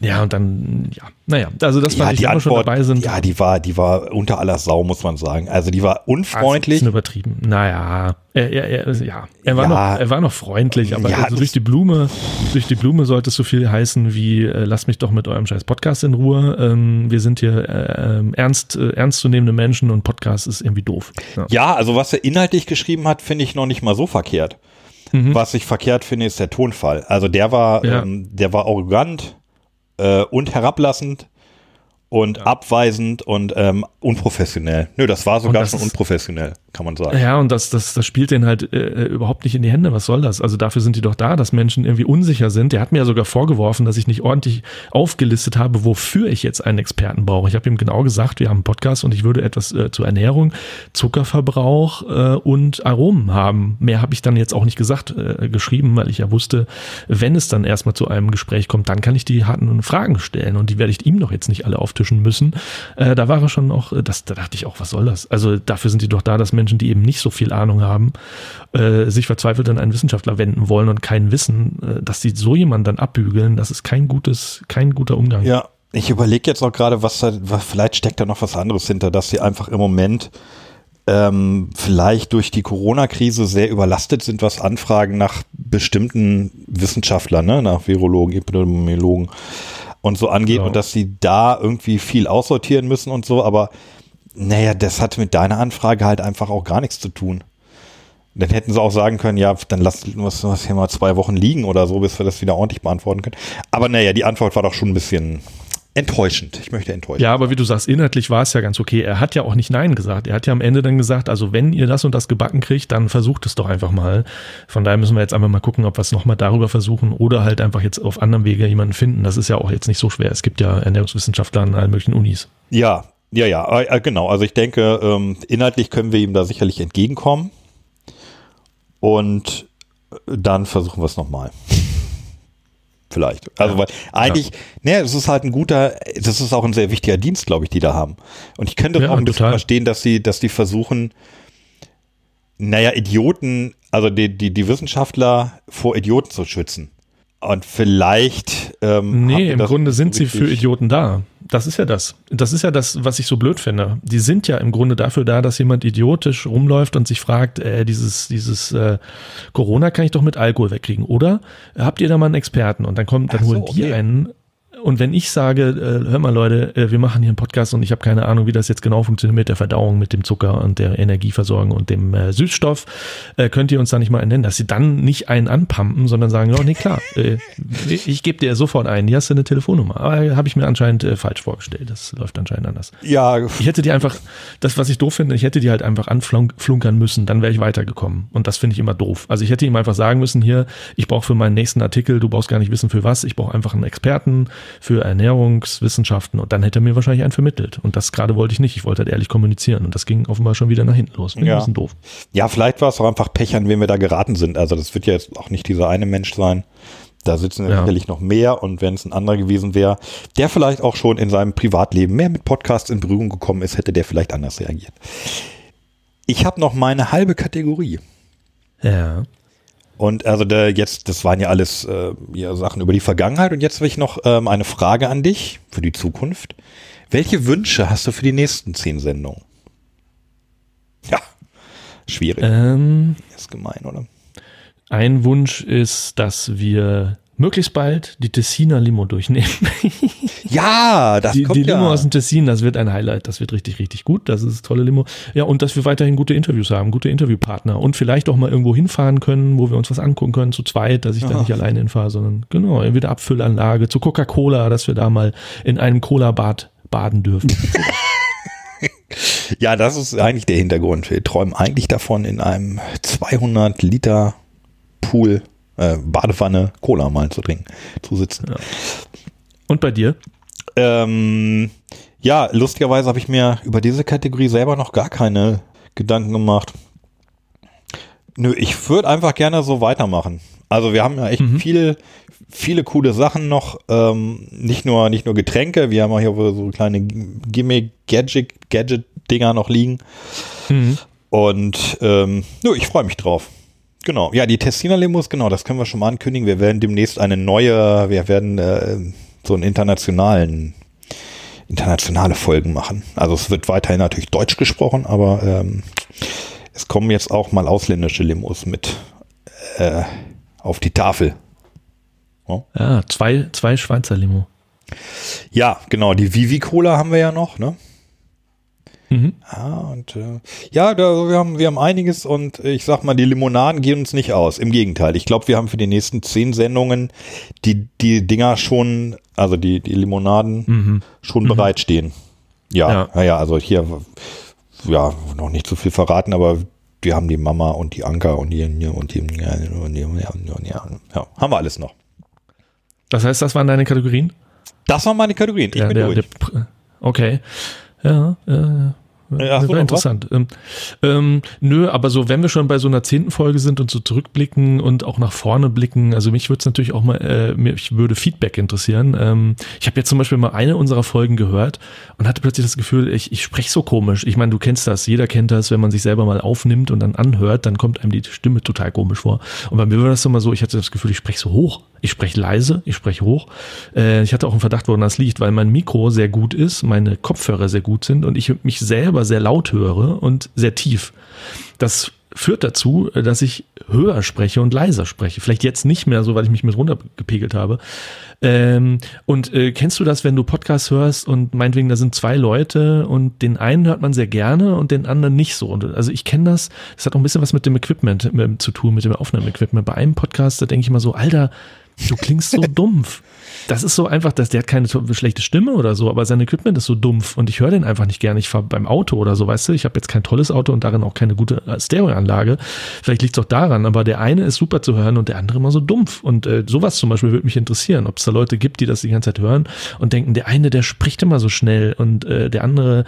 ja, und dann, ja, naja, also das fand Ja, die wir schon Antwort, dabei sind. ja, die war, die war unter aller Sau, muss man sagen. Also die war unfreundlich. ist ein übertrieben. Naja, er, er, er, ja. er, war Ja. noch, er war noch freundlich, aber Ja, also durch die Blume, durch die Blume sollte es so viel heißen wie, äh, lasst mich doch mit eurem scheiß Podcast in Ruhe. Ähm, wir sind hier äh, ernst, äh, ernstzunehmende Menschen und Podcast ist irgendwie doof. Ja. Ja, also was er inhaltlich geschrieben hat, finde ich noch nicht mal so verkehrt. Was ich verkehrt finde, ist der Tonfall. Also der war, ähm, der war arrogant äh, und herablassend und abweisend und ähm, unprofessionell. Nö, das war sogar das schon unprofessionell, kann man sagen. Ja, und das, das, das spielt den halt äh, überhaupt nicht in die Hände. Was soll das? Also dafür sind die doch da, dass Menschen irgendwie unsicher sind. Der hat mir ja sogar vorgeworfen, dass ich nicht ordentlich aufgelistet habe, wofür ich jetzt einen Experten brauche. Ich habe ihm genau gesagt, wir haben einen Podcast und ich würde etwas äh, zur Ernährung, Zuckerverbrauch äh, und Aromen haben. Mehr habe ich dann jetzt auch nicht gesagt, äh, geschrieben, weil ich ja wusste, wenn es dann erstmal zu einem Gespräch kommt, dann kann ich die harten Fragen stellen und die werde ich ihm doch jetzt nicht alle auftischen müssen. Äh, da war er schon auch, äh, das, da dachte ich auch, was soll das? Also dafür sind die doch da, dass Menschen, die eben nicht so viel Ahnung haben, äh, sich verzweifelt an einen Wissenschaftler wenden wollen und kein Wissen, äh, dass sie so jemanden dann abbügeln, das ist kein gutes, kein guter Umgang. Ja, ich überlege jetzt auch gerade, was da, was, vielleicht steckt da noch was anderes hinter, dass sie einfach im Moment ähm, vielleicht durch die Corona-Krise sehr überlastet sind, was Anfragen nach bestimmten Wissenschaftlern, ne, nach Virologen, Epidemiologen und so angeht Genau. und dass sie da irgendwie viel aussortieren müssen und so, aber naja, das hat mit deiner Anfrage halt einfach auch gar nichts zu tun. Dann hätten sie auch sagen können, ja, dann lass was, was hier mal zwei Wochen liegen oder so, bis wir das wieder ordentlich beantworten können. Aber naja, die Antwort war doch schon ein bisschen enttäuschend. Ich möchte enttäuschen. Ja, aber wie du sagst, inhaltlich war es ja ganz okay. Er hat ja auch nicht Nein gesagt. Er hat ja am Ende dann gesagt, also wenn ihr das und das gebacken kriegt, dann versucht es doch einfach mal. Von daher müssen wir jetzt einfach mal gucken, ob wir es nochmal darüber versuchen oder halt einfach jetzt auf anderem Wege jemanden finden. Das ist ja auch jetzt nicht so schwer. Es gibt ja Ernährungswissenschaftler an allen möglichen Unis. Ja, ja, ja, äh, genau. Also ich denke, ähm, inhaltlich können wir ihm da sicherlich entgegenkommen. Und dann versuchen wir es nochmal. Vielleicht. Also, weil eigentlich, ne, es ist halt ein guter, das ist auch ein sehr wichtiger Dienst, glaube ich, die da haben. Und ich könnte Ja, auch ein bisschen total. verstehen, dass sie, dass die versuchen, naja, Idioten, also die, die, die Wissenschaftler vor Idioten zu schützen. Und vielleicht. Ähm, Nee, im Grunde sind sie für Idioten da. Das ist ja das. Das ist ja das, was ich so blöd finde. Die sind ja im Grunde dafür da, dass jemand idiotisch rumläuft und sich fragt, äh, dieses, dieses äh, Corona kann ich doch mit Alkohol wegkriegen, oder? Habt ihr da mal einen Experten? Und dann kommt, dann so, holen die okay. einen. Und wenn ich sage, äh, hör mal Leute, äh, wir machen hier einen Podcast und ich habe keine Ahnung, wie das jetzt genau funktioniert mit der Verdauung, mit dem Zucker und der Energieversorgung und dem äh, Süßstoff, äh, könnt ihr uns da nicht mal nennen, dass sie dann nicht einen anpumpen, sondern sagen, ja, nee, klar, äh, ich gebe dir sofort einen, hier hast du eine Telefonnummer. Aber habe ich mir anscheinend äh, falsch vorgestellt, das läuft anscheinend anders. Ja, Ich hätte die einfach, das, was ich doof finde, ich hätte die halt einfach anflunkern müssen, dann wäre ich weitergekommen. Und das finde ich immer doof. Also ich hätte ihm einfach sagen müssen, hier, ich brauche für meinen nächsten Artikel, du brauchst gar nicht wissen für was, ich brauche einfach einen Experten für Ernährungswissenschaften und dann hätte er mir wahrscheinlich einen vermittelt. Und das gerade wollte ich nicht. Ich wollte halt ehrlich kommunizieren. Und das ging offenbar schon wieder nach hinten los. Ich Ja. ein bisschen doof. Ja, vielleicht war es auch einfach Pech, an wen wir da geraten sind. Also das wird ja jetzt auch nicht dieser eine Mensch sein. Da sitzen ja Ja. sicherlich noch mehr und wenn es ein anderer gewesen wäre, der vielleicht auch schon in seinem Privatleben mehr mit Podcasts in Berührung gekommen ist, hätte der vielleicht anders reagiert. Ich habe noch meine halbe Kategorie. Ja. Und also der jetzt, das waren ja alles äh, ja, Sachen über die Vergangenheit und jetzt habe ich noch ähm, eine Frage an dich für die Zukunft. Welche Wünsche hast du für die nächsten zehn Sendungen? Ja, schwierig. Ähm, ist gemein, oder? Ein Wunsch ist, dass wir möglichst bald die Tessiner Limo durchnehmen. Ja, das die, kommt die Limo ja. aus dem Tessin, das wird ein Highlight. Das wird richtig, richtig gut. Das ist tolle Limo. Ja, und dass wir weiterhin gute Interviews haben, gute Interviewpartner und vielleicht auch mal irgendwo hinfahren können, wo wir uns was angucken können, zu zweit, dass ich da nicht alleine hinfahre, sondern genau, entweder Abfüllanlage zu Coca-Cola, dass wir da mal in einem Cola-Bad baden dürfen. Ja, das ist eigentlich der Hintergrund. Wir träumen eigentlich davon, in einem 200 Liter Pool, äh, Badewanne Cola mal zu trinken, zu sitzen. Und bei dir? Ähm, ja, lustigerweise habe ich mir über diese Kategorie selber noch gar keine Gedanken gemacht. Nö, ich würde einfach gerne so weitermachen. Also wir haben ja echt viele, viele coole Sachen noch. Ähm, nicht nur, nicht nur Getränke, wir haben auch hier so kleine Gimmick, Gadget, Gadget-Dinger noch liegen. Und ähm, nö, ich freue mich drauf. Genau. Ja, die Tessiner Limos, genau, das können wir schon mal ankündigen. Wir werden demnächst eine neue, wir werden äh, so einen internationalen, internationale Folgen machen. Also es wird weiterhin natürlich Deutsch gesprochen, aber ähm, es kommen jetzt auch mal ausländische Limos mit äh, auf die Tafel. Ja, zwei, zwei Schweizer Limo. Ja, genau, die Vivi Cola haben wir ja noch, ne? Mhm. Ja, und äh, ja, da, wir, haben, wir haben einiges und ich sag mal, die Limonaden gehen uns nicht aus. Im Gegenteil, ich glaube, wir haben für die nächsten zehn Sendungen die, die Dinger schon, also die, die Limonaden schon bereitstehen. Ja, Ja. ja, ja, also hier, ja, noch nicht zu viel verraten, aber wir haben die Mama und die Anka und die und die und die, und die, und die, und die ja, haben wir alles noch. Das heißt, das waren deine Kategorien? Das waren meine Kategorien. Ich Ja, bin der, durch. der, okay. Ja, äh, Ja, du das wäre interessant. Ähm, ähm, nö, aber so, wenn wir schon bei so einer zehnten Folge sind und so zurückblicken und auch nach vorne blicken, also mich würde es natürlich auch mal, äh, mich würde Feedback interessieren. Ähm, ich habe jetzt zum Beispiel mal eine unserer Folgen gehört und hatte plötzlich das Gefühl, ich, ich spreche so komisch. Ich meine, du kennst das, jeder kennt das, wenn man sich selber mal aufnimmt und dann anhört, dann kommt einem die Stimme total komisch vor. Und bei mir war das immer so, ich hatte das Gefühl, ich spreche so hoch. Ich spreche leise, ich spreche hoch. Äh, ich hatte auch einen Verdacht, woran das liegt, weil mein Mikro sehr gut ist, meine Kopfhörer sehr gut sind und ich mich selber sehr laut höre und sehr tief. Das führt dazu, dass ich höher spreche und leiser spreche. Vielleicht jetzt nicht mehr so, weil ich mich mit runtergepegelt habe. Ähm, und äh, kennst du das, wenn du Podcasts hörst und meinetwegen da sind zwei Leute und den einen hört man sehr gerne und den anderen nicht so? Und, also ich kenne das, das hat auch ein bisschen was mit dem Equipment ähm, zu tun, mit dem Aufnahmeequipment. Bei einem Podcast, da denke ich immer so, Alter, du klingst so dumpf. Das ist so einfach, dass der hat keine schlechte Stimme oder so, aber sein Equipment ist so dumpf und ich höre den einfach nicht gerne. Ich fahre beim Auto oder so, weißt du, ich habe jetzt kein tolles Auto und darin auch keine gute äh, Stereoanlage. Vielleicht liegt es auch daran, aber der eine ist super zu hören und der andere immer so dumpf. Und äh, sowas zum Beispiel würde mich interessieren, ob es da Leute gibt, die das die ganze Zeit hören und denken, der eine, der spricht immer so schnell und äh, der andere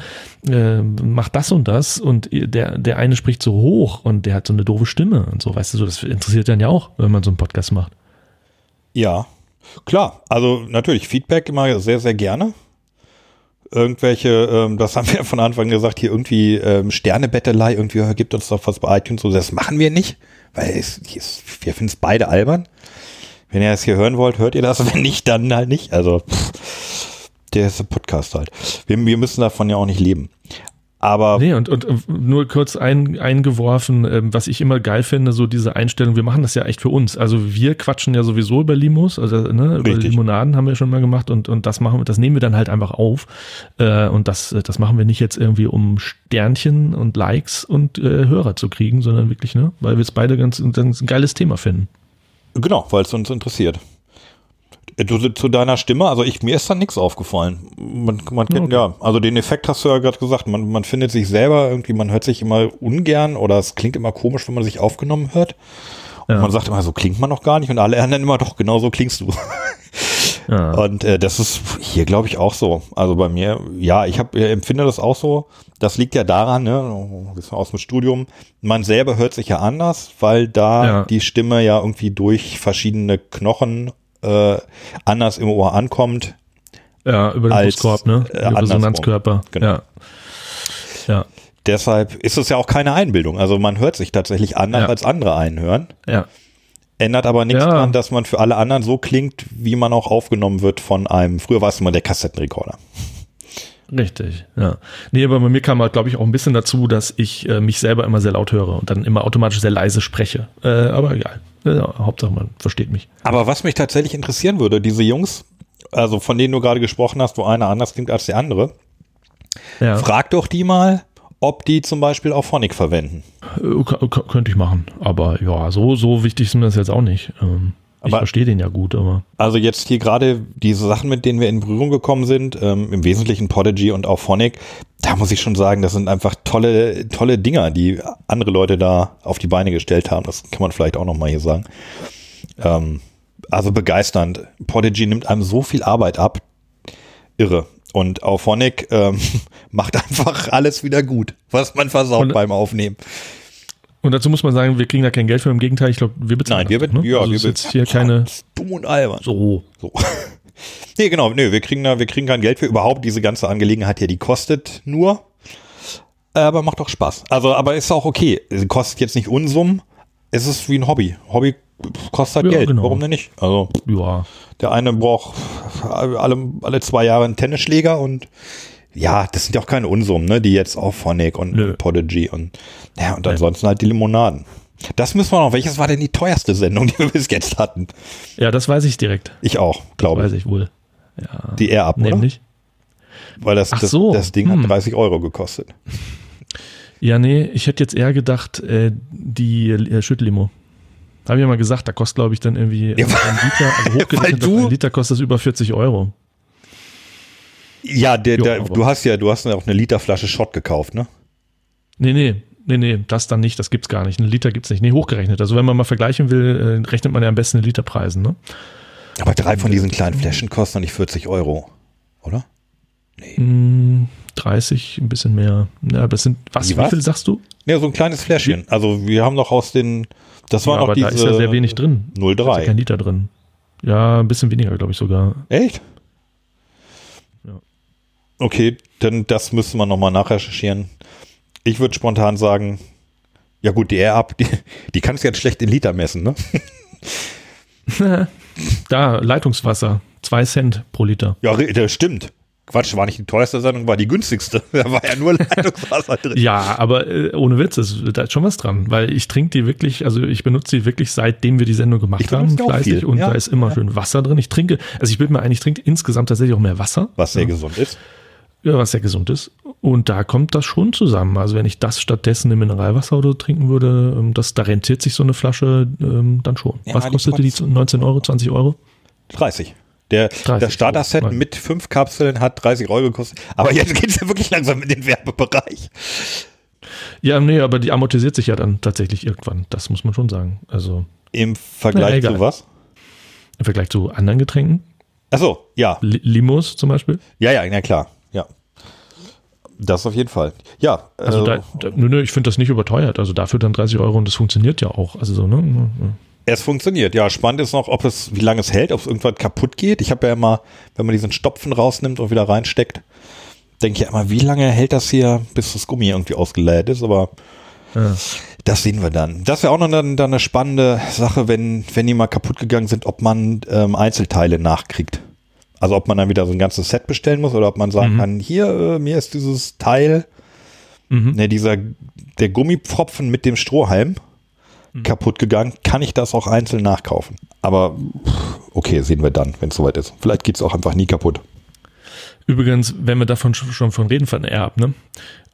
äh, macht das und das und der, der eine spricht so hoch und der hat so eine doofe Stimme und so, weißt du, so, das interessiert dann ja auch, wenn man so einen Podcast macht. Ja, klar. Also natürlich Feedback immer sehr, sehr gerne. Irgendwelche, ähm, das haben wir von Anfang gesagt, hier irgendwie ähm, Sternebettelei, irgendwie gibt uns doch was bei iTunes. So, das machen wir nicht, weil es, es, wir finden es beide albern. Wenn ihr das hier hören wollt, hört ihr das. Wenn nicht, dann halt nicht. Also pff, der ist ein Podcast halt. Wir, wir müssen davon ja auch nicht leben. Aber Nee, und, und äh, nur kurz ein, eingeworfen, ähm, was ich immer geil finde, so diese Einstellung, wir machen das ja echt für uns. Also wir quatschen ja sowieso über Limos, also ne, über. Limonaden haben wir schon mal gemacht und, und das machen wir, das nehmen wir dann halt einfach auf. Äh, und das, äh, das machen wir nicht jetzt irgendwie, um Sternchen und Likes und äh, Hörer zu kriegen, sondern wirklich, ne, weil wir es beide ganz, ganz ein geiles Thema finden. Genau, weil es uns interessiert. Äh, Du zu deiner Stimme, also ich, mir ist da nichts aufgefallen. Man, man kennt, Okay. ja, also den Effekt hast du ja gerade gesagt, man, man findet sich selber irgendwie, man hört sich immer ungern oder es klingt immer komisch, wenn man sich aufgenommen hört. Und Ja. man sagt immer, so klingt man noch gar nicht und alle anderen immer, doch, genau so klingst du. Ja. Und äh, das ist hier, glaube ich, auch so. Also bei mir, ja, ich hab, äh, empfinde das auch so. Das liegt ja daran, ne, aus dem Studium, man selber hört sich ja anders, weil da Ja. die Stimme ja irgendwie durch verschiedene Knochen äh, anders im Ohr ankommt. ja, über den als, Brustkorb, ne? äh, über. Resonanzkörper. Genau. Ja. Ja. Deshalb ist es ja auch keine Einbildung. Also man hört sich tatsächlich anders, Ja. als andere einen hören. Ja. Ändert aber nichts Ja. daran, dass man für alle anderen so klingt, wie man auch aufgenommen wird von einem, früher war es immer der Kassettenrekorder. Richtig, ja. Nee, aber bei mir kam halt, glaube ich, auch ein bisschen dazu, dass ich äh, mich selber immer sehr laut höre und dann immer automatisch sehr leise spreche. Äh, aber egal. Ja, Hauptsache man versteht mich. Aber was mich tatsächlich interessieren würde, diese Jungs, also von denen du gerade gesprochen hast, wo einer anders klingt als der andere, Ja, frag doch die mal, ob die zum Beispiel auch Phonic verwenden. äh, k- k- könnte ich machen. Aber ja, so, so wichtig ist mir das jetzt auch nicht. Ähm, ich Aber- verstehe den ja gut, aber Also jetzt hier gerade diese Sachen, mit denen wir in Berührung gekommen sind, ähm, im Wesentlichen Podigy und auch Phonic, da muss ich schon sagen, das sind einfach tolle, tolle Dinger, die andere Leute da auf die Beine gestellt haben. Das kann man vielleicht auch nochmal hier sagen. Ähm, also begeisternd. Podigy nimmt einem so viel Arbeit ab. Irre. Und auch Phonic ähm, macht einfach alles wieder gut, was man versaut Und- beim Aufnehmen. Und dazu muss man sagen, wir kriegen da kein Geld für, im Gegenteil, ich glaube, wir bezahlen Nein, wir, das, be- ne? ja, also wir jetzt hier keine dumm und albern. so. So. nee, genau, nee, wir kriegen da, wir kriegen kein Geld für überhaupt diese ganze Angelegenheit hier, die kostet nur. Aber macht doch Spaß. Also, aber ist auch okay. Sie kostet jetzt nicht Unsummen. Es ist wie ein Hobby. Hobby kostet halt Ja, Geld. genau. Warum denn nicht? Also, Ja, der eine braucht alle, alle zwei Jahre einen Tennisschläger und ja, das sind ja auch keine Unsummen, ne, die jetzt auch Phonic und, Nö. und Podigy und ja, und ansonsten halt die Limonaden. Das müssen wir noch. Welches war denn die teuerste Sendung, die wir bis jetzt hatten? ja, das weiß ich direkt. Ich auch, glaube Weiß ich. ich wohl. Ja, Die Air Up, oder? nämlich. Weil das, das, so, das Ding hm. hat 30 Euro gekostet. Ja, nee, ich hätte jetzt eher gedacht, äh, die äh, Schüttlimo. Habe ich ja mal gesagt, da kostet, glaube ich, dann irgendwie Ja, ein Liter, also hochgerechnet, du- ein Liter kostet das über 40 Euro. Ja, der, Jo, der, du hast ja, du hast ja auch eine Literflasche Schott gekauft, ne? Nee, nee, nee, nee, das dann nicht, das gibt's gar nicht. Ein Liter gibt's nicht. Nee, hochgerechnet. Also wenn man mal vergleichen will, äh, rechnet man ja am besten in Literpreisen, ne? Aber drei von diesen kleinen Flaschen kosten doch nicht 40 Euro, oder? Mm, 30, ein bisschen mehr. Ja, aber es sind, was, Wie wie, was? viel sagst du? Ja, so ein kleines Fläschchen. Also wir haben doch aus den, das Ja, waren aber noch diese da ist ja sehr wenig drin. Da ist ja 03. kein Liter drin. Ja, ein bisschen weniger, glaube ich sogar. Echt? Ja. Okay, dann das müsste man nochmal nachrecherchieren. Ich würde spontan sagen, ja gut, die Air Up, die, die kannst du jetzt schlecht in Liter messen, ne? Da, Leitungswasser. Zwei Cent pro Liter. Ja, das stimmt. Quatsch, war nicht die teuerste Sendung, war die günstigste. Da war ja nur Leitungswasser drin. Ja, aber äh, ohne Witz, ist, da ist schon was dran, weil ich trinke die wirklich, also ich benutze die wirklich seitdem wir die Sendung gemacht Ich haben, fleißig und ja. da ist immer schön Wasser drin. Ich trinke, also ich bilde mir ein, ich trinke insgesamt tatsächlich auch mehr Wasser, Was sehr gesund ist. Ja, was sehr gesund ist. Und da kommt das schon zusammen. Also wenn ich das stattdessen im Mineralwasser oder so trinken würde, ähm, das, da rentiert sich so eine Flasche ähm, dann schon. Ja, was kostete die? kostet- 19 Euro, 20 Euro? 30. Der, 30, das Starter-Set so. mit fünf Kapseln hat 30 Euro gekostet. Aber jetzt geht es ja wirklich langsam in den Werbebereich. Ja, nee, aber die amortisiert sich ja dann tatsächlich irgendwann. Das muss man schon sagen. Also Im Vergleich egal. zu was? im Vergleich zu anderen Getränken, Achso, ja. Li- Limos zum Beispiel. Ja, ja, na klar. Das auf jeden Fall. Ja. Also äh, da, da, nö, nö, ich finde das nicht überteuert. Also dafür dann 30 Euro und das funktioniert ja auch. Also so, ne? Es funktioniert. Ja, spannend ist noch, ob es, wie lange es hält, ob es irgendwann kaputt geht. Ich habe ja immer, wenn man diesen Stopfen rausnimmt und wieder reinsteckt, denke ich ja immer, wie lange hält das hier, bis das Gummi irgendwie ausgeleiert ist. Aber Ja. das sehen wir dann. Das wäre auch noch dann, dann eine spannende Sache, wenn, wenn die mal kaputt gegangen sind, ob man ähm, Einzelteile nachkriegt. Also ob man dann wieder so ein ganzes Set bestellen muss oder ob man sagen Mhm. kann, hier, äh, mir ist dieses Teil, Mhm. ne, dieser, der Gummipfropfen mit dem Strohhalm Mhm. kaputt gegangen, kann ich das auch einzeln nachkaufen. Aber okay, sehen wir dann, wenn es soweit ist. Vielleicht geht es auch einfach nie kaputt. Übrigens, wenn wir davon sch- schon von reden von AirUp, ne?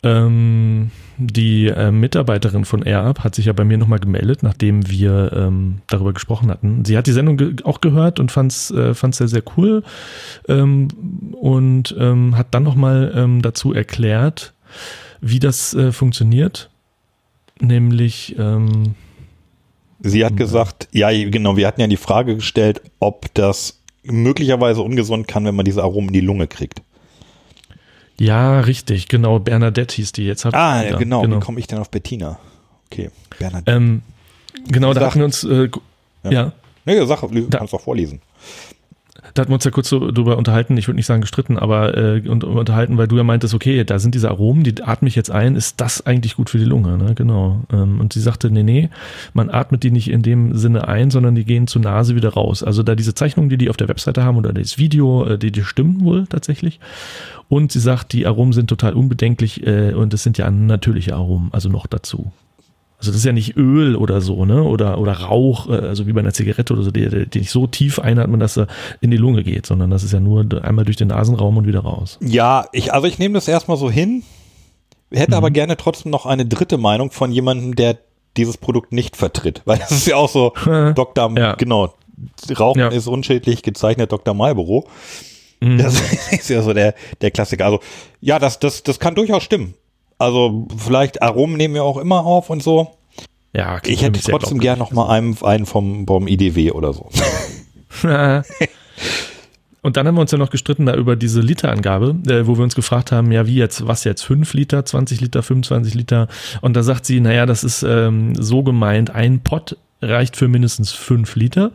Ähm, die äh, Mitarbeiterin von AirUp hat sich ja bei mir nochmal gemeldet, nachdem wir ähm, darüber gesprochen hatten. Sie hat die Sendung ge auch gehört und fand es äh, fand's sehr, sehr cool ähm, und ähm, hat dann nochmal ähm, dazu erklärt, wie das äh, funktioniert. Nämlich, ähm, Sie hat gesagt, ja, genau, wir hatten ja die Frage gestellt, ob das möglicherweise ungesund kann, wenn man diese Aromen in die Lunge kriegt. Ja, richtig, genau, Bernadette hieß die jetzt. Ah, ja, genau. Wie komme ich denn auf Bettina? Okay, Bernhard. Ähm, genau, da hatten wir uns, äh, Ja. ja. nee, sag, du Da- kannst auch vorlesen. Da hatten wir uns ja kurz so drüber unterhalten, ich würde nicht sagen gestritten, aber äh, und, unterhalten, weil du ja meintest, okay, da sind diese Aromen, die atme ich jetzt ein, ist das eigentlich gut für die Lunge, ne? Genau. Ähm, und sie sagte, nee, nee, man atmet die nicht in dem Sinne ein, sondern die gehen zur Nase wieder raus. Also da diese Zeichnungen, die die auf der Webseite haben oder das Video, äh, die, die stimmen wohl tatsächlich. Und sie sagt, die Aromen sind total unbedenklich äh, und es sind ja natürliche Aromen, also noch dazu. Also das ist ja nicht Öl oder so, ne? Oder, oder Rauch, äh, also wie bei einer Zigarette oder so, die, die nicht so tief einatmen, dass er in die Lunge geht, sondern das ist ja nur einmal durch den Nasenraum und wieder raus. Ja, ich, also ich nehme das erstmal so hin, hätte Mhm. aber gerne trotzdem noch eine dritte Meinung von jemandem, der dieses Produkt nicht vertritt. Weil das ist ja auch so, Dr. Ja. genau, Rauchen Ja. ist unschädlich, gezeichnet Dr. Marlboro. Mhm. Das ist ja so der, der Klassiker. Also, ja, das, das, das kann durchaus stimmen. Also, vielleicht Aromen nehmen wir auch immer auf und so. Ja, Ich hätte trotzdem gern noch mal einen, einen vom, vom IDW oder so. Und dann haben wir uns ja noch gestritten da über diese Literangabe, äh, wo wir uns gefragt haben, ja, wie jetzt, was jetzt, 5 Liter, 20 Liter, 25 Liter. Und da sagt sie, naja, das ist ähm, so gemeint, ein Pot reicht für mindestens 5 Liter.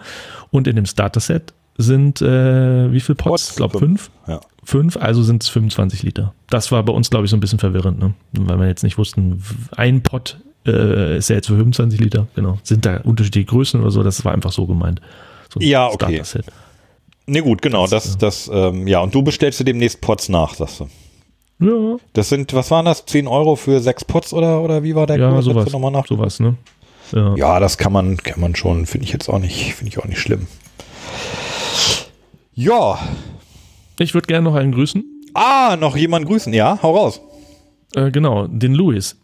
Und in dem Starter-Set sind, äh, wie viel Pots? Ich glaube fünf. 5. Ja. 5, also sind es 25 Liter. Das war bei uns, glaube ich, so ein bisschen verwirrend, ne? weil wir jetzt nicht wussten, ein Pot äh, ist ja jetzt für 25 Liter, genau. Sind da unterschiedliche Größen oder so, das war einfach so gemeint. So ein Ja, okay. Nee, gut, genau. Das, das, ähm, ja, und du bestellst dir demnächst Pots nach, sagst du. Ja, Das sind, was waren das? 10 Euro für sechs Pots oder, oder wie war der ja, Kurs? Sowas. Nochmal nach? Sowas, ne? Ja. Ja, das kann man, kann man schon, finde ich jetzt auch nicht, finde ich auch nicht schlimm. Ja. Ich würde gerne noch einen grüßen. Ah, noch jemand grüßen, ja? Hau raus. Äh, genau, den Louis.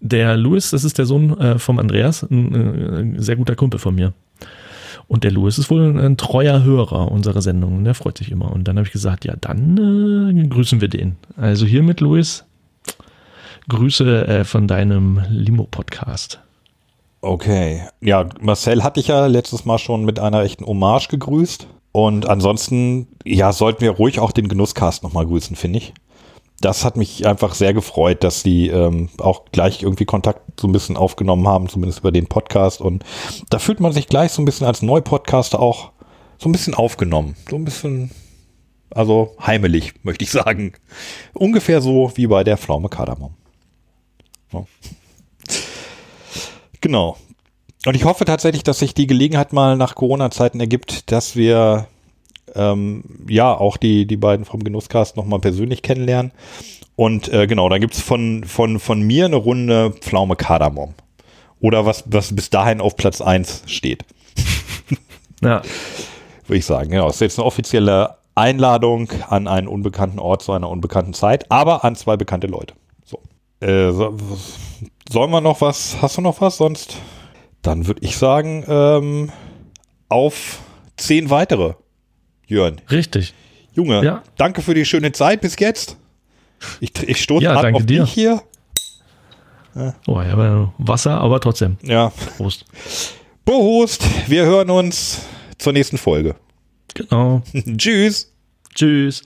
Der Louis, das ist der Sohn äh, vom Andreas, ein, äh, sehr guter Kumpel von mir. Und der Louis ist wohl ein, ein treuer Hörer unserer Sendung. und Der freut sich immer. Und dann habe ich gesagt, ja, dann äh, grüßen wir den. Also hiermit, Louis, Grüße äh, von deinem Limo-Podcast. Okay. Ja, Marcel hatte ich ja letztes Mal schon mit einer echten Hommage gegrüßt. Und ansonsten, ja, sollten wir ruhig auch den Genusscast nochmal grüßen, finde ich. Das hat mich einfach sehr gefreut, dass die ähm, auch gleich irgendwie Kontakt so ein bisschen aufgenommen haben, zumindest über den Podcast. Und da fühlt man sich gleich so ein bisschen als Neupodcaster auch so ein bisschen aufgenommen. So ein bisschen, also heimelig, möchte ich sagen. Ungefähr so wie bei der Pflaume Kardamom. Ja. Genau. Und ich hoffe tatsächlich, dass sich die Gelegenheit mal nach Corona-Zeiten ergibt, dass wir ähm, ja auch die, die beiden vom Genusscast nochmal persönlich kennenlernen. Und äh, genau, dann gibt's von, von, von mir eine Runde Pflaume Kardamom. Oder was, was bis dahin auf Platz 1 steht, Ja, würde ich sagen. Genau, das ist jetzt eine offizielle Einladung an einen unbekannten Ort zu einer unbekannten Zeit, aber an zwei bekannte Leute. So. Äh, so, sollen wir noch was? Hast du noch was? Sonst, dann würde ich sagen, ähm, auf zehn weitere. Jörn, richtig. Junge, Ja. danke für die schöne Zeit bis jetzt. Ich, ich stoße Ja, auf dir. dich hier. Oh, ich habe ja Wasser, aber trotzdem. Ja, Prost. Prost. Wir hören uns zur nächsten Folge. Genau. Tschüss. Tschüss.